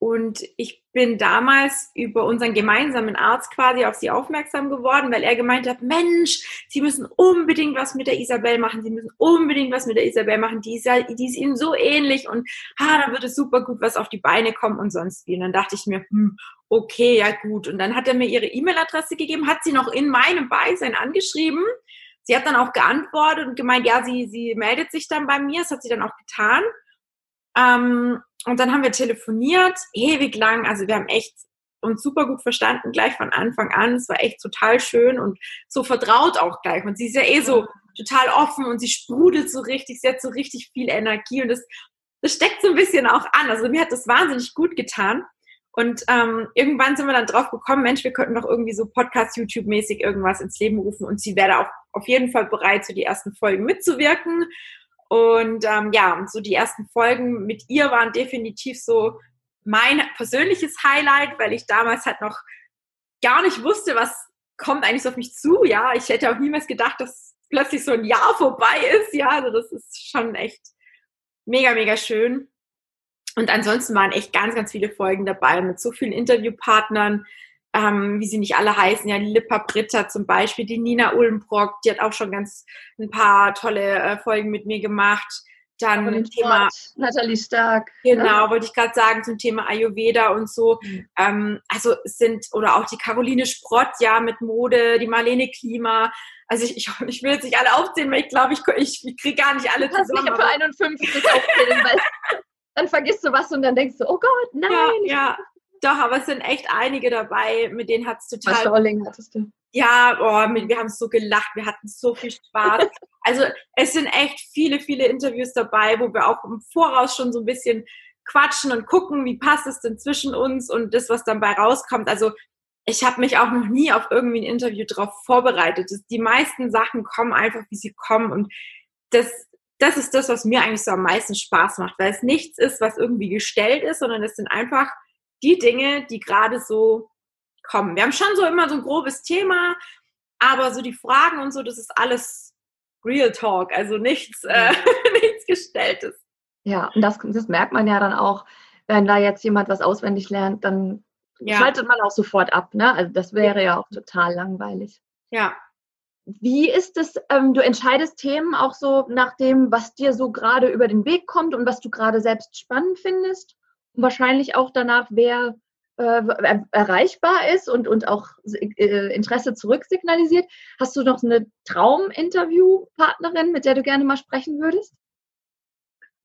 und ich bin damals über unseren gemeinsamen Arzt quasi auf sie aufmerksam geworden, weil er gemeint hat, Mensch, Sie müssen unbedingt was mit der Isabel machen, Sie müssen unbedingt was mit der Isabel machen, die ist, die ist Ihnen so ähnlich und ha, da wird es super gut was auf die Beine kommen und sonst wie. Und dann dachte ich mir, hm, okay, ja gut. Und dann hat er mir ihre E-Mail-Adresse gegeben, hat sie noch in meinem Beisein angeschrieben. Sie hat dann auch geantwortet und gemeint, ja, sie, sie meldet sich dann bei mir, das hat sie dann auch getan. Ähm, und dann haben wir telefoniert, ewig lang. Also wir haben echt uns super gut verstanden, gleich von Anfang an. Es war echt total schön und so vertraut auch gleich. Und sie ist ja eh so total offen und sie sprudelt so richtig, sie hat so richtig viel Energie und das, das steckt so ein bisschen auch an. Also mir hat das wahnsinnig gut getan. Und ähm, irgendwann sind wir dann drauf gekommen, Mensch, wir könnten doch irgendwie so Podcast, YouTube-mäßig irgendwas ins Leben rufen. Und sie wäre auch auf jeden Fall bereit, für die ersten Folgen mitzuwirken. Und ähm, ja, so die ersten Folgen mit ihr waren definitiv so mein persönliches Highlight, weil ich damals halt noch gar nicht wusste, was kommt eigentlich so auf mich zu. Ja, ich hätte auch niemals gedacht, dass plötzlich so ein Jahr vorbei ist. Ja, also das ist schon echt mega, mega schön. Und ansonsten waren echt ganz, ganz viele Folgen dabei mit so vielen Interviewpartnern, ähm, wie sie nicht alle heißen, ja, die Lippa Britta zum Beispiel, die Nina Ulmbrock, die hat auch schon ganz ein paar tolle äh, Folgen mit mir gemacht. Dann ein Thema Nathalie Stark. Genau, ja. wollte ich gerade sagen, zum Thema Ayurveda und so. Mhm. Ähm, also sind, oder auch die Caroline Sprott, ja, mit Mode, die Marlene Klima. Also ich, ich, ich will jetzt nicht alle aufzählen, weil ich glaube, ich, ich, ich kriege gar nicht alle zusammen. Ich für 51 aufzählen, weil dann vergisst du was und dann denkst du, oh Gott, nein. Ja, ja. Doch, aber es sind echt einige dabei, mit denen hat es total. Was hattest du? Ja, oh, wir haben so gelacht, wir hatten so viel Spaß. *laughs* also es sind echt viele, viele Interviews dabei, wo wir auch im Voraus schon so ein bisschen quatschen und gucken, wie passt es denn zwischen uns und das, was dann bei rauskommt. Also ich habe mich auch noch nie auf irgendwie ein Interview drauf vorbereitet. Die meisten Sachen kommen einfach, wie sie kommen und das, das ist das, was mir eigentlich so am meisten Spaß macht, weil es nichts ist, was irgendwie gestellt ist, sondern es sind einfach die Dinge, die gerade so kommen. Wir haben schon so immer so ein grobes Thema, aber so die Fragen und so, das ist alles Real Talk, also nichts, äh, *laughs* nichts Gestelltes. Ja, und das, das merkt man ja dann auch, wenn da jetzt jemand was auswendig lernt, dann ja. schaltet man auch sofort ab. Ne? Also das wäre ja auch total langweilig. Ja. Wie ist es, ähm, du entscheidest Themen auch so nach dem, was dir so gerade über den Weg kommt und was du gerade selbst spannend findest? Wahrscheinlich auch danach, wer äh, erreichbar ist und, und auch äh, Interesse zurücksignalisiert. Hast du noch eine Trauminterviewpartnerin, mit der du gerne mal sprechen würdest?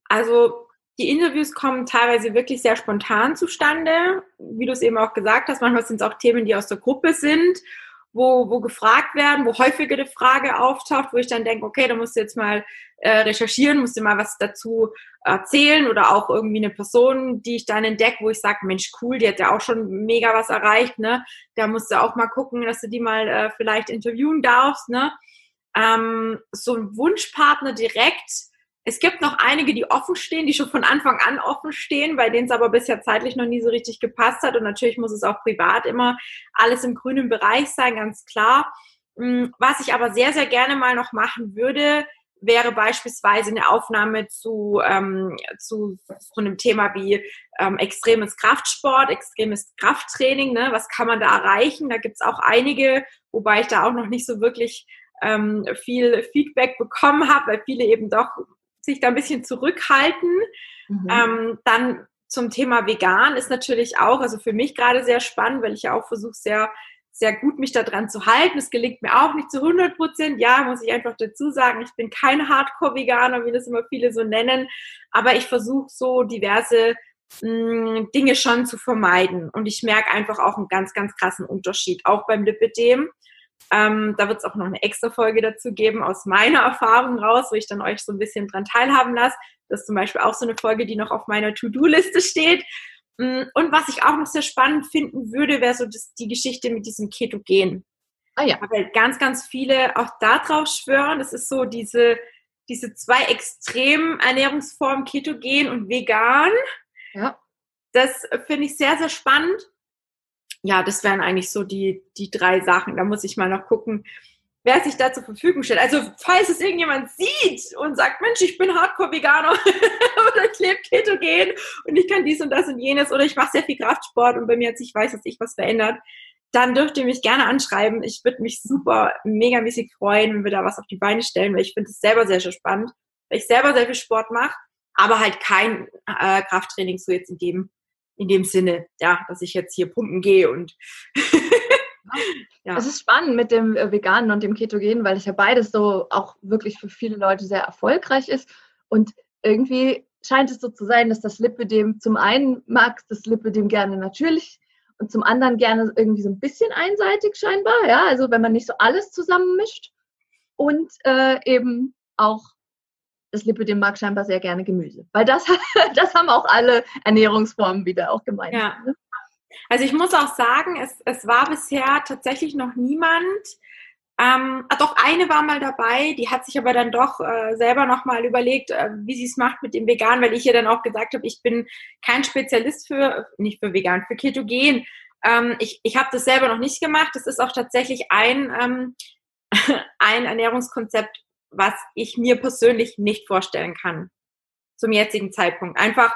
Also die Interviews kommen teilweise wirklich sehr spontan zustande. Wie du es eben auch gesagt hast, manchmal sind es auch Themen, die aus der Gruppe sind. Wo, wo gefragt werden, wo häufiger die Frage auftaucht, wo ich dann denke, okay, da musst du jetzt mal äh, recherchieren, musst du mal was dazu erzählen oder auch irgendwie eine Person, die ich dann entdecke, wo ich sage, Mensch, cool, die hat ja auch schon mega was erreicht, ne? Da musst du auch mal gucken, dass du die mal äh, vielleicht interviewen darfst, ne? Ähm, so ein Wunschpartner direkt, es gibt noch einige, die offen stehen, die schon von Anfang an offen stehen, bei denen es aber bisher zeitlich noch nie so richtig gepasst hat. Und natürlich muss es auch privat immer alles im grünen Bereich sein, ganz klar. Mm, was ich aber sehr, sehr gerne mal noch machen würde, wäre beispielsweise eine Aufnahme zu, ähm, zu so einem Thema wie ähm, extremes Kraftsport, extremes Krafttraining. Ne? Was kann man da erreichen? Da gibt es auch einige, wobei ich da auch noch nicht so wirklich ähm, viel Feedback bekommen habe, weil viele eben doch sich da ein bisschen zurückhalten. Mhm. Ähm, dann zum Thema vegan ist natürlich auch, also für mich gerade sehr spannend, weil ich ja auch versuche, sehr, sehr gut mich daran zu halten. Es gelingt mir auch nicht zu 100 Prozent. Ja, muss ich einfach dazu sagen, ich bin kein Hardcore-Veganer, wie das immer viele so nennen, aber ich versuche so diverse mh, mm, Dinge schon zu vermeiden. Und ich merke einfach auch einen ganz, ganz krassen Unterschied, auch beim Lipidem. Ähm, da wird es auch noch eine extra Folge dazu geben aus meiner Erfahrung raus, wo ich dann euch so ein bisschen dran teilhaben lasse. Das ist zum Beispiel auch so eine Folge, die noch auf meiner To-Do-Liste steht. Mm, und was ich auch noch sehr spannend finden würde, wäre so das, die Geschichte mit diesem Ketogen. Ah ja. Weil ganz, ganz viele auch darauf schwören. Das ist so diese, diese zwei extremen Ernährungsformen, Ketogen und vegan. Ja. Das finde ich sehr, sehr spannend ja, das wären eigentlich so die, die drei Sachen. Da muss ich mal noch gucken, wer sich da zur Verfügung stellt. Also, falls es irgendjemand sieht und sagt, Mensch, ich bin Hardcore-Veganer *laughs* oder ich lebe ketogen und ich kann dies und das und jenes oder ich mache sehr viel Kraftsport und bei mir hat sich, weiß dass sich was verändert, dann dürft ihr mich gerne anschreiben. Ich würde mich super megamäßig freuen, wenn wir da was auf die Beine stellen, weil ich finde es selber sehr, sehr spannend, weil ich selber sehr viel Sport mache, aber halt kein äh, Krafttraining so jetzt in dem in dem Sinne, ja, dass ich jetzt hier pumpen gehe und *laughs* ja. Es ist spannend mit dem äh, Veganen und dem Ketogen, weil es ja beides so auch wirklich für viele Leute sehr erfolgreich ist. Und irgendwie scheint es so zu sein, dass das Lipidem zum einen mag das Lipidem gerne natürlich und zum anderen gerne irgendwie so ein bisschen einseitig scheinbar. Ja, also wenn man nicht so alles zusammenmischt und äh, eben auch das Lipidem mag scheinbar sehr gerne Gemüse. Weil das, *laughs* das haben auch alle Ernährungsformen wieder auch gemeint. Ja. Ne? Also ich muss auch sagen, es, es war bisher tatsächlich noch niemand, ähm, ah, doch eine war mal dabei, die hat sich aber dann doch äh, selber nochmal überlegt, äh, wie sie es macht mit dem Vegan, weil ich ihr dann auch gesagt habe, ich bin kein Spezialist für, nicht für Vegan, für Ketogen. Ähm, ich ich habe das selber noch nicht gemacht. Das ist auch tatsächlich ein, ähm, *laughs* ein Ernährungskonzept, was ich mir persönlich nicht vorstellen kann zum jetzigen Zeitpunkt. Einfach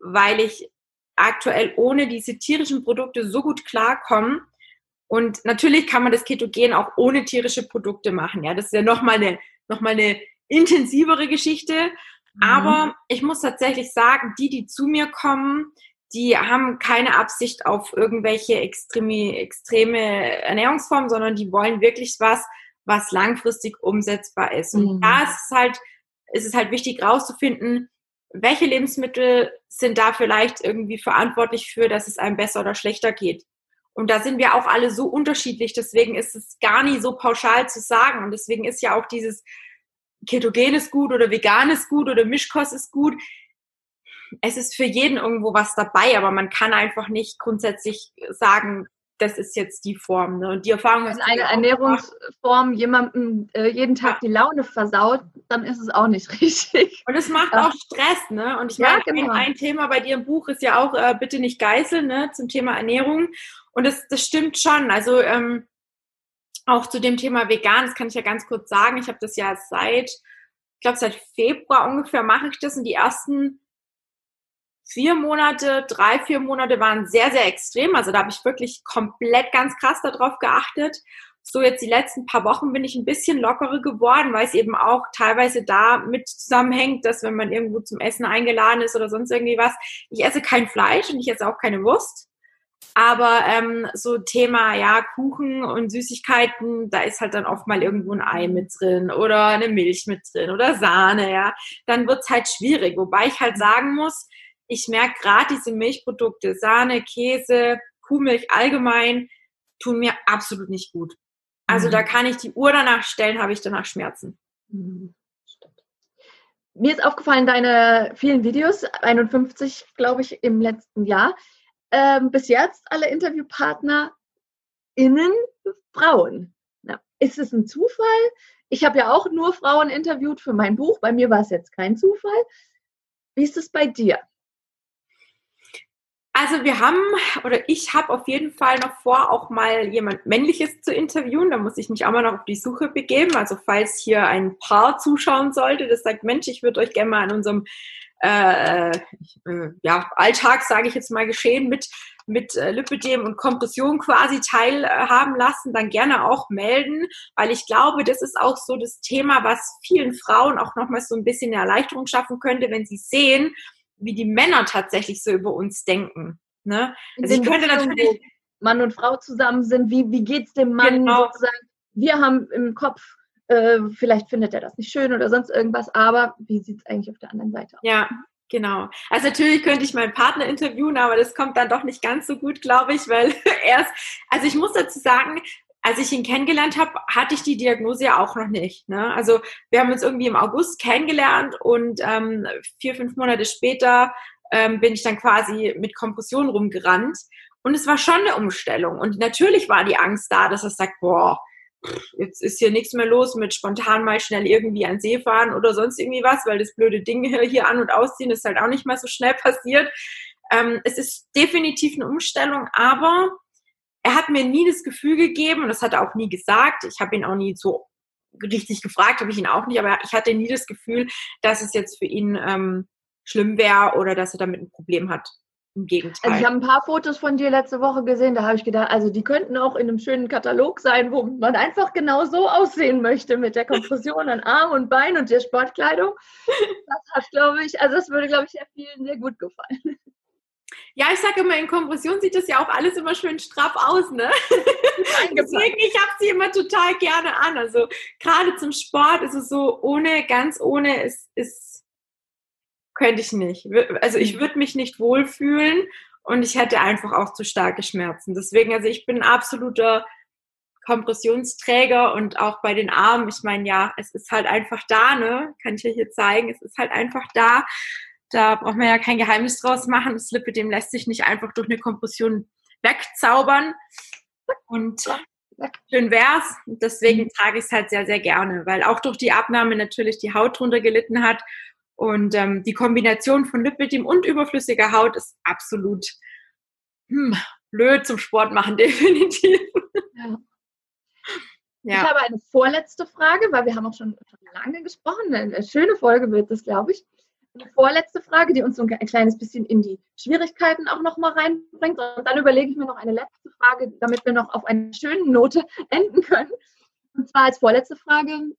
weil ich aktuell ohne diese tierischen Produkte so gut klarkomme. Und natürlich kann man das Ketogen auch ohne tierische Produkte machen. Ja, das ist ja nochmal eine, noch mal eine intensivere Geschichte. Mhm. Aber ich muss tatsächlich sagen, die, die zu mir kommen, die haben keine Absicht auf irgendwelche extreme, extreme Ernährungsformen, sondern die wollen wirklich was, was langfristig umsetzbar ist. Und mhm. da ist es halt, ist es halt wichtig rauszufinden, welche Lebensmittel sind da vielleicht irgendwie verantwortlich für, dass es einem besser oder schlechter geht. Und da sind wir auch alle so unterschiedlich, deswegen ist es gar nie so pauschal zu sagen. Und deswegen ist ja auch dieses Ketogen ist gut oder vegan ist gut oder Mischkost ist gut. Es ist für jeden irgendwo was dabei, aber man kann einfach nicht grundsätzlich sagen, das ist jetzt die Form. Ne? Und die Erfahrung Wenn eine Ernährungsform jemandem äh, jeden Tag ja. die Laune versaut, dann ist es auch nicht *laughs* richtig. Und es macht auch Stress, ne? Und ich ja, meine, genau. ein, ein, Thema bei dir im Buch ist ja auch äh, bitte nicht geißeln, ne? Zum Thema Ernährung. Und das, das stimmt schon. Also ähm, auch zu dem Thema vegan, das kann ich ja ganz kurz sagen. Ich habe das ja seit, ich glaube seit Februar ungefähr mache ich das. Und die ersten vier Monate, drei, vier Monate waren sehr, sehr extrem. Also da habe ich wirklich komplett ganz krass darauf geachtet. So jetzt die letzten paar Wochen bin ich ein bisschen lockerer geworden, weil es eben auch teilweise da mit zusammenhängt, dass wenn man irgendwo zum Essen eingeladen ist oder sonst irgendwie was, ich esse kein Fleisch und ich esse auch keine Wurst. Aber ähm, so Thema, ja, Kuchen und Süßigkeiten, da ist halt dann oft mal irgendwo ein Ei mit drin oder eine Milch mit drin oder Sahne, ja. Dann wird's halt schwierig. Wobei ich halt sagen muss, ich merke gerade diese Milchprodukte, Sahne, Käse, Kuhmilch allgemein, tun mir absolut nicht gut. Also mhm. da kann ich die Uhr danach stellen, habe ich danach Schmerzen. Mhm. Mir ist aufgefallen, deine vielen Videos, 51, glaube ich, im letzten Jahr. Ähm, bis jetzt alle Interviewpartner innen Frauen. Na, ist es ein Zufall? Ich habe ja auch nur Frauen interviewt für mein Buch. Bei mir war es jetzt kein Zufall. Wie ist es bei dir? Also wir haben, oder ich habe auf jeden Fall noch vor, auch mal jemand Männliches zu interviewen. Da muss ich mich auch mal noch auf die Suche begeben. Also falls hier ein Paar zuschauen sollte, das sagt, Mensch, ich würde euch gerne mal an unserem äh, äh, ja, Alltag, sage ich jetzt mal, geschehen mit, mit äh, Lipödem und Kompression quasi teilhaben lassen, dann gerne auch melden, weil ich glaube, das ist auch so das Thema, was vielen Frauen auch nochmal so ein bisschen eine Erleichterung schaffen könnte, wenn sie sehen, wie die Männer tatsächlich so über uns denken. Ne? Also ich könnte natürlich. Mann und Frau zusammen sind, wie, wie geht es dem Mann genau. sozusagen? Wir haben im Kopf, äh, vielleicht findet er das nicht schön oder sonst irgendwas, aber wie sieht es eigentlich auf der anderen Seite aus? Ja, Genau. Also natürlich könnte ich meinen Partner interviewen, aber das kommt dann doch nicht ganz so gut, glaube ich, weil *laughs* er ist, also ich muss dazu sagen, als ich ihn kennengelernt habe, hatte ich die Diagnose ja auch noch nicht. Ne? Also wir haben uns irgendwie im August kennengelernt und ähm, vier, fünf Monate später ähm, bin ich dann quasi mit Kompression rumgerannt. Und es war schon eine Umstellung. Und natürlich war die Angst da, dass er sagt, boah, jetzt ist hier nichts mehr los mit spontan mal schnell irgendwie an See fahren oder sonst irgendwie was, weil das blöde Ding *laughs* hier an- und ausziehen ist halt auch nicht mal so schnell passiert. Ähm, es ist definitiv eine Umstellung, aber er hat mir nie das Gefühl gegeben, und das hat er auch nie gesagt, ich habe ihn auch nie so richtig gefragt, habe ich ihn auch nicht, aber ich hatte nie das Gefühl, dass es jetzt für ihn ähm, schlimm wäre oder dass er damit ein Problem hat. Im Gegenteil. Also ich habe ein paar Fotos von dir letzte Woche gesehen, da habe ich gedacht, also die könnten auch in einem schönen Katalog sein, wo man einfach genau so aussehen möchte mit der Kompression an Arm und Bein und der Sportkleidung. *laughs* Das hat, glaube ich, also das würde, glaube ich, sehr vielen sehr gut gefallen. Ja, ich sage immer, in Kompression sieht das ja auch alles immer schön straff aus, ne? *laughs* *laughs* Deswegen, ich habe sie immer total gerne an. Also gerade zum Sport ist es so, ohne, ganz ohne, ist, ist könnte ich nicht. Also ich mhm. würde mich nicht wohlfühlen und ich hätte einfach auch zu starke Schmerzen. Deswegen, also ich bin ein absoluter Kompressionsträger und auch bei den Armen, ich meine, ja, es ist halt einfach da, ne? Kann ich ja hier zeigen, es ist halt einfach da. Da braucht man ja kein Geheimnis draus machen. Das Lipidem lässt sich nicht einfach durch eine Kompression wegzaubern. Und schön wär's. Deswegen mhm. trage ich es halt sehr, sehr gerne, weil auch durch die Abnahme natürlich die Haut drunter gelitten hat. Und ähm, die Kombination von Lipidem und überflüssiger Haut ist absolut hm, blöd zum Sport machen, *laughs* definitiv. Ja. Ja. Ich habe eine vorletzte Frage, weil wir haben auch schon lange gesprochen. Eine schöne Folge wird das, glaube ich eine vorletzte Frage, die uns so ein kleines bisschen in die Schwierigkeiten auch nochmal reinbringt. Und dann überlege ich mir noch eine letzte Frage, damit wir noch auf eine schöne Note *laughs* enden können. Und zwar als vorletzte Frage,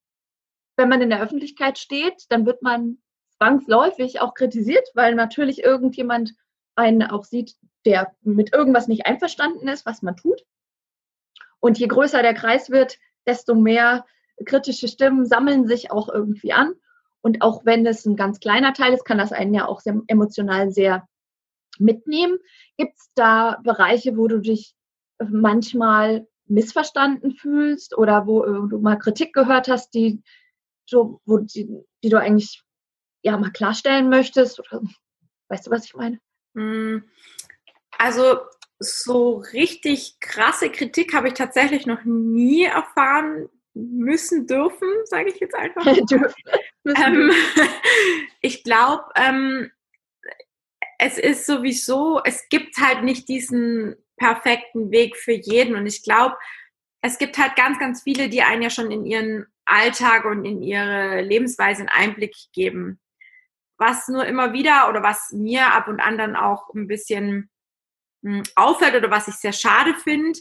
wenn man in der Öffentlichkeit steht, dann wird man zwangsläufig auch kritisiert, weil natürlich irgendjemand einen auch sieht, der mit irgendwas nicht einverstanden ist, was man tut. Und je größer der Kreis wird, desto mehr kritische Stimmen sammeln sich auch irgendwie an. Und auch wenn es ein ganz kleiner Teil ist, kann das einen ja auch sehr emotional sehr mitnehmen. Gibt es da Bereiche, wo du dich manchmal missverstanden fühlst oder wo du mal Kritik gehört hast, die, so, wo die, die du eigentlich ja mal klarstellen möchtest? Oder, weißt du, was ich meine? Hm, also so richtig krasse Kritik habe ich tatsächlich noch nie erfahren müssen dürfen, sage ich jetzt einfach. *laughs* ähm, *laughs* ich glaube, ähm, es ist sowieso, es gibt halt nicht diesen perfekten Weg für jeden und ich glaube, es gibt halt ganz, ganz viele, die einen ja schon in ihren Alltag und in ihre Lebensweise einen Einblick geben. Was nur immer wieder oder was mir ab und an dann auch ein bisschen hm, auffällt oder was ich sehr schade finde,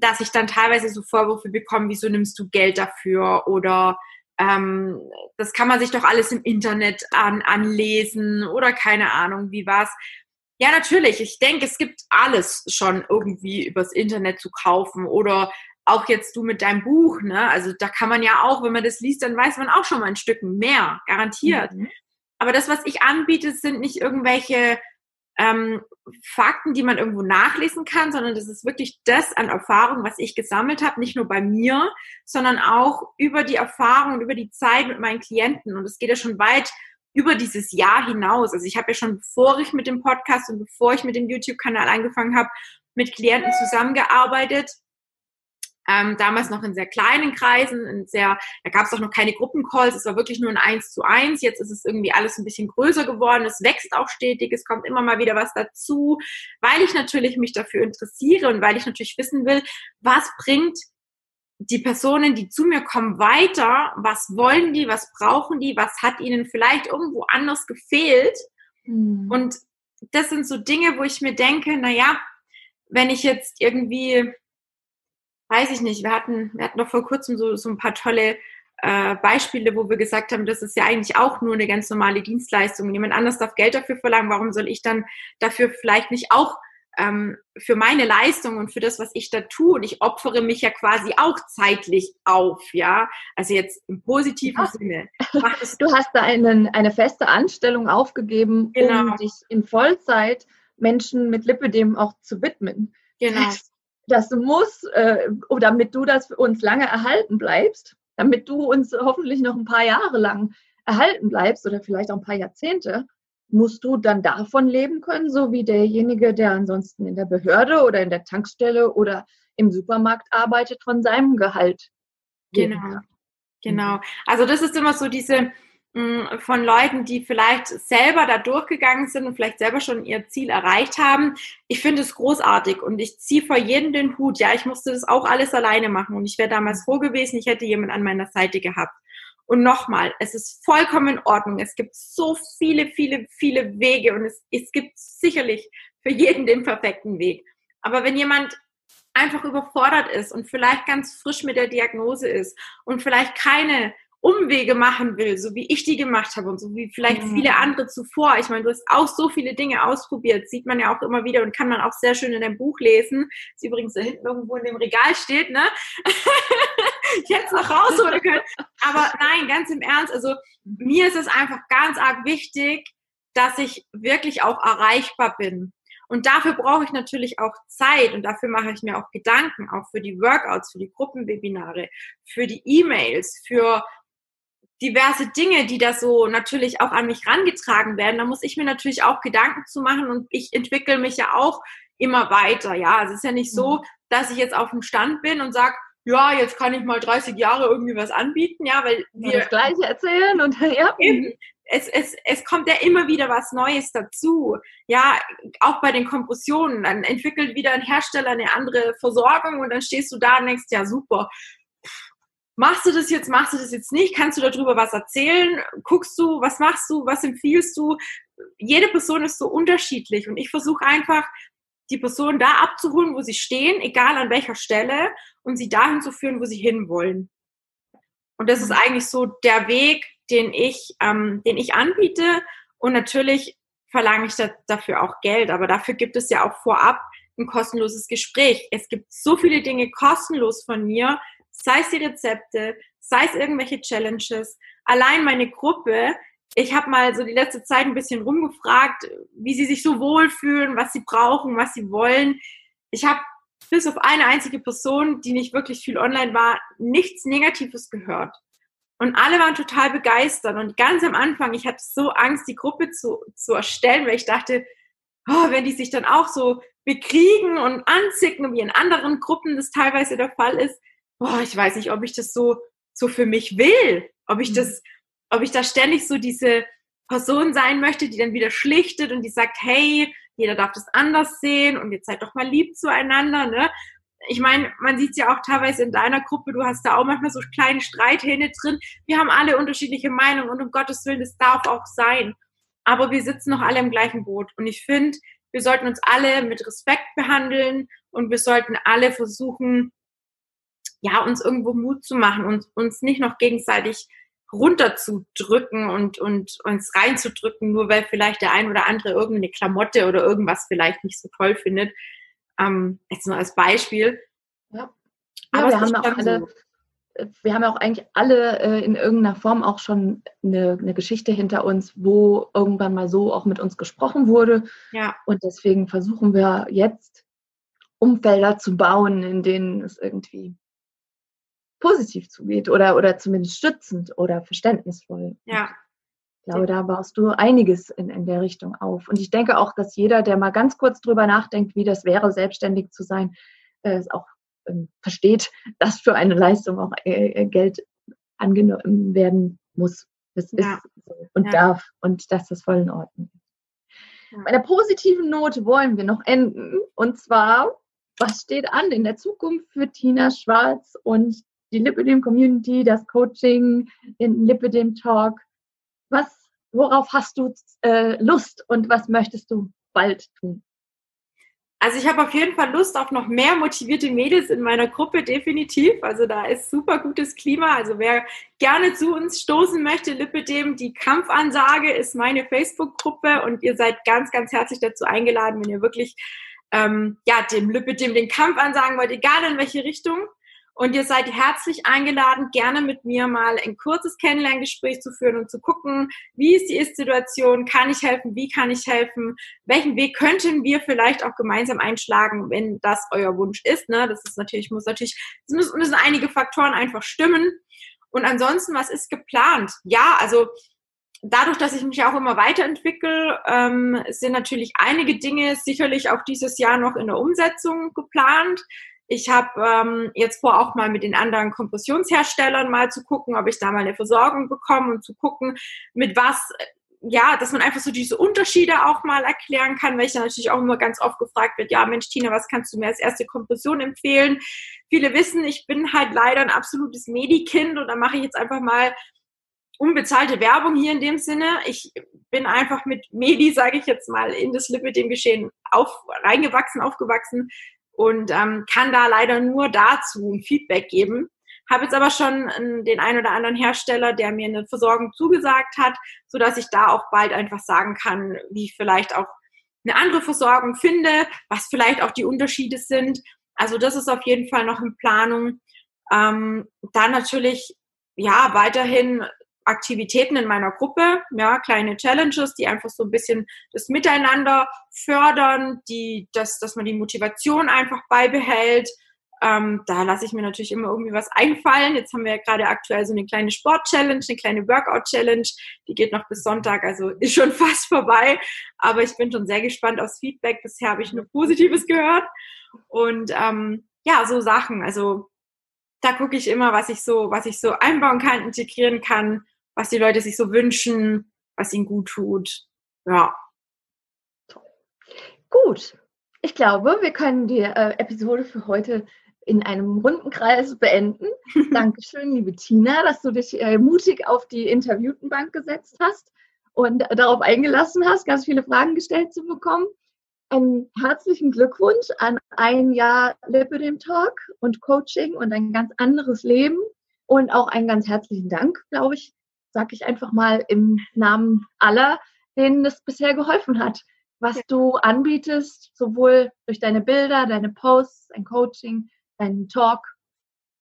dass ich dann teilweise so Vorwürfe bekomme, wieso nimmst du Geld dafür oder ähm, das kann man sich doch alles im Internet an, anlesen oder keine Ahnung, wie was. Ja, natürlich. Ich denke, es gibt alles schon irgendwie übers Internet zu kaufen oder auch jetzt du mit deinem Buch, ne? Also da kann man ja auch, wenn man das liest, dann weiß man auch schon mal ein Stück mehr, garantiert. Mhm. Aber das, was ich anbiete, sind nicht irgendwelche ähm, Fakten, die man irgendwo nachlesen kann, sondern das ist wirklich das an Erfahrung, was ich gesammelt habe, nicht nur bei mir, sondern auch über die Erfahrung und über die Zeit mit meinen Klienten. Und es geht ja schon weit über dieses Jahr hinaus. Also ich habe ja schon, bevor ich mit dem Podcast und bevor ich mit dem YouTube-Kanal angefangen habe, mit Klienten zusammengearbeitet ähm, damals noch in sehr kleinen Kreisen, in sehr, da gab es auch noch keine Gruppencalls, es war wirklich nur ein Eins zu eins. Jetzt ist es irgendwie alles ein bisschen größer geworden, es wächst auch stetig, es kommt immer mal wieder was dazu, weil ich natürlich mich dafür interessiere und weil ich natürlich wissen will, was bringt die Personen, die zu mir kommen, weiter, was wollen die, was brauchen die, was hat ihnen vielleicht irgendwo anders gefehlt. Mhm. Und das sind so Dinge, wo ich mir denke, na ja, wenn ich jetzt irgendwie weiß ich nicht, wir hatten, wir hatten doch vor kurzem so, so ein paar tolle äh, Beispiele, wo wir gesagt haben, das ist ja eigentlich auch nur eine ganz normale Dienstleistung. Jemand anders darf Geld dafür verlangen, warum soll ich dann dafür vielleicht nicht auch ähm, für meine Leistung und für das, was ich da tue. Und ich opfere mich ja quasi auch zeitlich auf, ja. Also jetzt im positiven ja. Sinne. *laughs* Du hast da einen, eine feste Anstellung aufgegeben, genau. um dich in Vollzeit Menschen mit Lipidem auch zu widmen. Genau das muss, äh, damit du das für uns lange erhalten bleibst, damit du uns hoffentlich noch ein paar Jahre lang erhalten bleibst oder vielleicht auch ein paar Jahrzehnte, musst du dann davon leben können, so wie derjenige, der ansonsten in der Behörde oder in der Tankstelle oder im Supermarkt arbeitet, von seinem Gehalt. Genau. Genau. Also das ist immer so diese, von Leuten, die vielleicht selber da durchgegangen sind und vielleicht selber schon ihr Ziel erreicht haben. Ich finde es großartig und ich ziehe vor jedem den Hut. Ja, ich musste das auch alles alleine machen und ich wäre damals froh gewesen, ich hätte jemand an meiner Seite gehabt. Und nochmal, es ist vollkommen in Ordnung. Es gibt so viele, viele, viele Wege und es, es gibt sicherlich für jeden den perfekten Weg. Aber wenn jemand einfach überfordert ist und vielleicht ganz frisch mit der Diagnose ist und vielleicht keine Umwege machen will, so wie ich die gemacht habe und so wie vielleicht mhm. viele andere zuvor. Ich meine, du hast auch so viele Dinge ausprobiert, sieht man ja auch immer wieder und kann man auch sehr schön in dem Buch lesen. Das übrigens da hinten irgendwo in dem Regal steht, ne? ich hätte es noch rausholen *laughs* können. Aber nein, ganz im Ernst, also mir ist es einfach ganz arg wichtig, dass ich wirklich auch erreichbar bin. Und dafür brauche ich natürlich auch Zeit und dafür mache ich mir auch Gedanken, auch für die Workouts, für die Gruppenwebinare, für die E-Mails, für diverse Dinge, die da so natürlich auch an mich rangetragen werden. Da muss ich mir natürlich auch Gedanken zu machen und ich entwickle mich ja auch immer weiter. Ja, also es ist ja nicht so, mhm. dass ich jetzt auf dem Stand bin und sage, ja, jetzt kann ich mal 30 Jahre irgendwie was anbieten, ja, weil wir das gleiche erzählen und *laughs* ja. Eben, es, es, es kommt ja immer wieder was Neues dazu. Ja, auch bei den Kompressionen. Dann entwickelt wieder ein Hersteller eine andere Versorgung und dann stehst du da und denkst, ja, super machst du das jetzt, machst du das jetzt nicht, kannst du darüber was erzählen, guckst du, was machst du, was empfiehlst du. Jede Person ist so unterschiedlich und ich versuche einfach, die Person da abzuholen, wo sie stehen, egal an welcher Stelle, und sie dahin zu führen, wo sie hinwollen. Und das ist mhm. eigentlich so der Weg, den ich, ähm, den ich anbiete. Und natürlich verlange ich da, dafür auch Geld, aber dafür gibt es ja auch vorab ein kostenloses Gespräch. Es gibt so viele Dinge kostenlos von mir, sei es die Rezepte, sei es irgendwelche Challenges, allein meine Gruppe. Ich habe mal so die letzte Zeit ein bisschen rumgefragt, wie sie sich so wohlfühlen, was sie brauchen, was sie wollen. Ich habe bis auf eine einzige Person, die nicht wirklich viel online war, nichts Negatives gehört. Und alle waren total begeistert. Und ganz am Anfang, ich hatte so Angst, die Gruppe zu, zu erstellen, weil ich dachte, oh, wenn die sich dann auch so bekriegen und anzicken, wie in anderen Gruppen das teilweise der Fall ist, boah, ich weiß nicht, ob ich das so, so für mich will, ob ich mhm. das, ob ich da ständig so diese Person sein möchte, die dann wieder schlichtet und die sagt, hey, jeder darf das anders sehen und jetzt seid doch mal lieb zueinander, ne? Ich meine, man sieht es ja auch teilweise in deiner Gruppe, du hast da auch manchmal so kleine Streithähne drin. Wir haben alle unterschiedliche Meinungen und um Gottes Willen, das darf auch sein. Aber wir sitzen noch alle im gleichen Boot. Und ich finde, wir sollten uns alle mit Respekt behandeln und wir sollten alle versuchen, ja, uns irgendwo Mut zu machen und uns nicht noch gegenseitig runterzudrücken und, und uns reinzudrücken, nur weil vielleicht der ein oder andere irgendeine Klamotte oder irgendwas vielleicht nicht so toll findet. Ähm, jetzt nur als Beispiel. Ja. Aber ja, wir haben auch alle so. wir haben ja auch eigentlich alle äh, in irgendeiner Form auch schon eine, eine, Geschichte hinter uns, wo irgendwann mal so auch mit uns gesprochen wurde. Ja. Und deswegen versuchen wir jetzt Umfelder zu bauen, in denen es irgendwie positiv zugeht oder, oder zumindest stützend oder verständnisvoll. Ja. Ich glaube, da baust du einiges in, in der Richtung auf. Und ich denke auch, dass jeder, der mal ganz kurz drüber nachdenkt, wie das wäre, selbstständig zu sein, äh, es auch ähm, versteht, *laughs* dass für eine Leistung auch äh, äh Geld angenommen werden muss. Das ja. ist und ja. darf und dass das voll in Ordnung ist. Ja. Bei einer positiven Note wollen wir noch enden. Und zwar, was steht an in der Zukunft für Tina Schwarz und die Lipidem Community, das Coaching, den Lipidem Talk? Was, worauf hast du äh, Lust und was möchtest du bald tun? Also ich habe auf jeden Fall Lust auf noch mehr motivierte Mädels in meiner Gruppe, definitiv. Also da ist super gutes Klima. Also wer gerne zu uns stoßen möchte, Lipidem, die Kampfansage ist meine Facebook-Gruppe und ihr seid ganz, ganz herzlich dazu eingeladen, wenn ihr wirklich ähm, ja, dem Lipidem den Kampf ansagen wollt, egal in welche Richtung. Und ihr seid herzlich eingeladen, gerne mit mir mal ein kurzes Kennenlerngespräch zu führen und zu gucken, wie ist die Ist-Situation, kann ich helfen, wie kann ich helfen, welchen Weg könnten wir vielleicht auch gemeinsam einschlagen, wenn das euer Wunsch ist. Ne? Das ist natürlich, muss natürlich, es müssen, müssen einige Faktoren einfach stimmen. Und ansonsten, was ist geplant? Ja, also dadurch, dass ich mich auch immer weiterentwickle, ähm, sind natürlich einige Dinge sicherlich auch dieses Jahr noch in der Umsetzung geplant. Ich habe ähm, jetzt vor, auch mal mit den anderen Kompressionsherstellern mal zu gucken, ob ich da mal eine Versorgung bekomme und zu gucken, mit was, ja, dass man einfach so diese Unterschiede auch mal erklären kann, weil ich dann natürlich auch immer ganz oft gefragt wird, ja, Mensch, Tina, was kannst du mir als erste Kompression empfehlen? Viele wissen, ich bin halt leider ein absolutes Medikind und da mache ich jetzt einfach mal unbezahlte Werbung hier in dem Sinne. Ich bin einfach mit Medi, sage ich jetzt mal, in das Lipid-Geschehen auf, reingewachsen, aufgewachsen und ähm, kann da leider nur dazu ein Feedback geben. Habe jetzt aber schon den einen oder anderen Hersteller, der mir eine Versorgung zugesagt hat, so dass ich da auch bald einfach sagen kann, wie ich vielleicht auch eine andere Versorgung finde, was vielleicht auch die Unterschiede sind. Also das ist auf jeden Fall noch in Planung. Ähm, dann natürlich ja weiterhin Aktivitäten in meiner Gruppe, ja, kleine Challenges, die einfach so ein bisschen das Miteinander fördern, die, dass, dass man die Motivation einfach beibehält. Ähm, da lasse ich mir natürlich immer irgendwie was einfallen. Jetzt haben wir ja gerade aktuell so eine kleine Sport-Challenge, eine kleine Workout-Challenge. Die geht noch bis Sonntag, also *laughs* ist schon fast vorbei. Aber ich bin schon sehr gespannt aufs Feedback. Bisher habe ich nur Positives gehört. Und ähm, ja, so Sachen. Also da gucke ich immer, was ich so, was ich so einbauen kann, integrieren kann was die Leute sich so wünschen, was ihnen gut tut. Ja. Gut. Ich glaube, wir können die äh, Episode für heute in einem runden Kreis beenden. *laughs* Dankeschön, liebe Tina, dass du dich äh, mutig auf die Interviewtenbank gesetzt hast und darauf eingelassen hast, ganz viele Fragen gestellt zu bekommen. Einen herzlichen Glückwunsch an ein Jahr Lipidem Talk und Coaching und ein ganz anderes Leben und auch einen ganz herzlichen Dank, glaube ich, sage ich einfach mal im Namen aller, denen es bisher geholfen hat, was ja. du anbietest, sowohl durch deine Bilder, deine Posts, dein Coaching, deinen Talk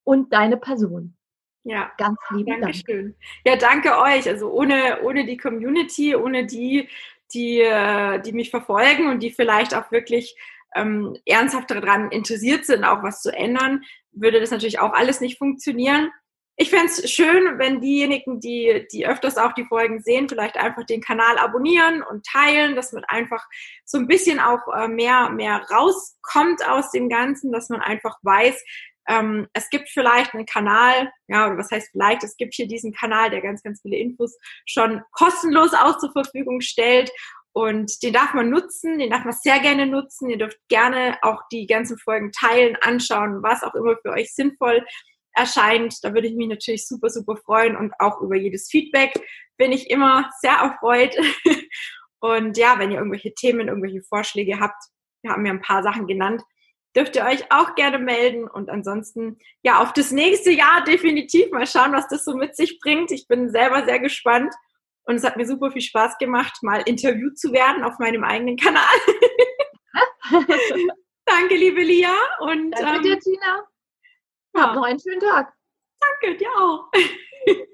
und deine Person. Ja, ganz lieben Dankeschön. Dank. Ja, danke euch. Also ohne, ohne die Community, ohne die, die, äh, die mich verfolgen und die vielleicht auch wirklich ähm, ernsthaft daran interessiert sind, auch was zu ändern, würde das natürlich auch alles nicht funktionieren. Ich fände es schön, wenn diejenigen, die, die öfters auch die Folgen sehen, vielleicht einfach den Kanal abonnieren und teilen, dass man einfach so ein bisschen auch äh, mehr, mehr rauskommt aus dem Ganzen, dass man einfach weiß, ähm, es gibt vielleicht einen Kanal, ja, oder was heißt vielleicht, es gibt hier diesen Kanal, der ganz, ganz viele Infos schon kostenlos aus zur Verfügung stellt. Und den darf man nutzen, den darf man sehr gerne nutzen. Ihr dürft gerne auch die ganzen Folgen teilen, anschauen, was auch immer für euch sinnvoll erscheint. Da würde ich mich natürlich super, super freuen und auch über jedes Feedback bin ich immer sehr erfreut. *laughs* Und ja, wenn ihr irgendwelche Themen, irgendwelche Vorschläge habt, wir haben ja ein paar Sachen genannt, dürft ihr euch auch gerne melden. Und ansonsten, ja, auf das nächste Jahr definitiv mal schauen, was das so mit sich bringt. Ich bin selber sehr gespannt. Und es hat mir super viel Spaß gemacht, mal interviewt zu werden auf meinem eigenen Kanal. *laughs* Danke, liebe Lia. Und, Danke ähm, dir, Tina. Habt noch einen schönen Tag. Danke, dir auch. *laughs*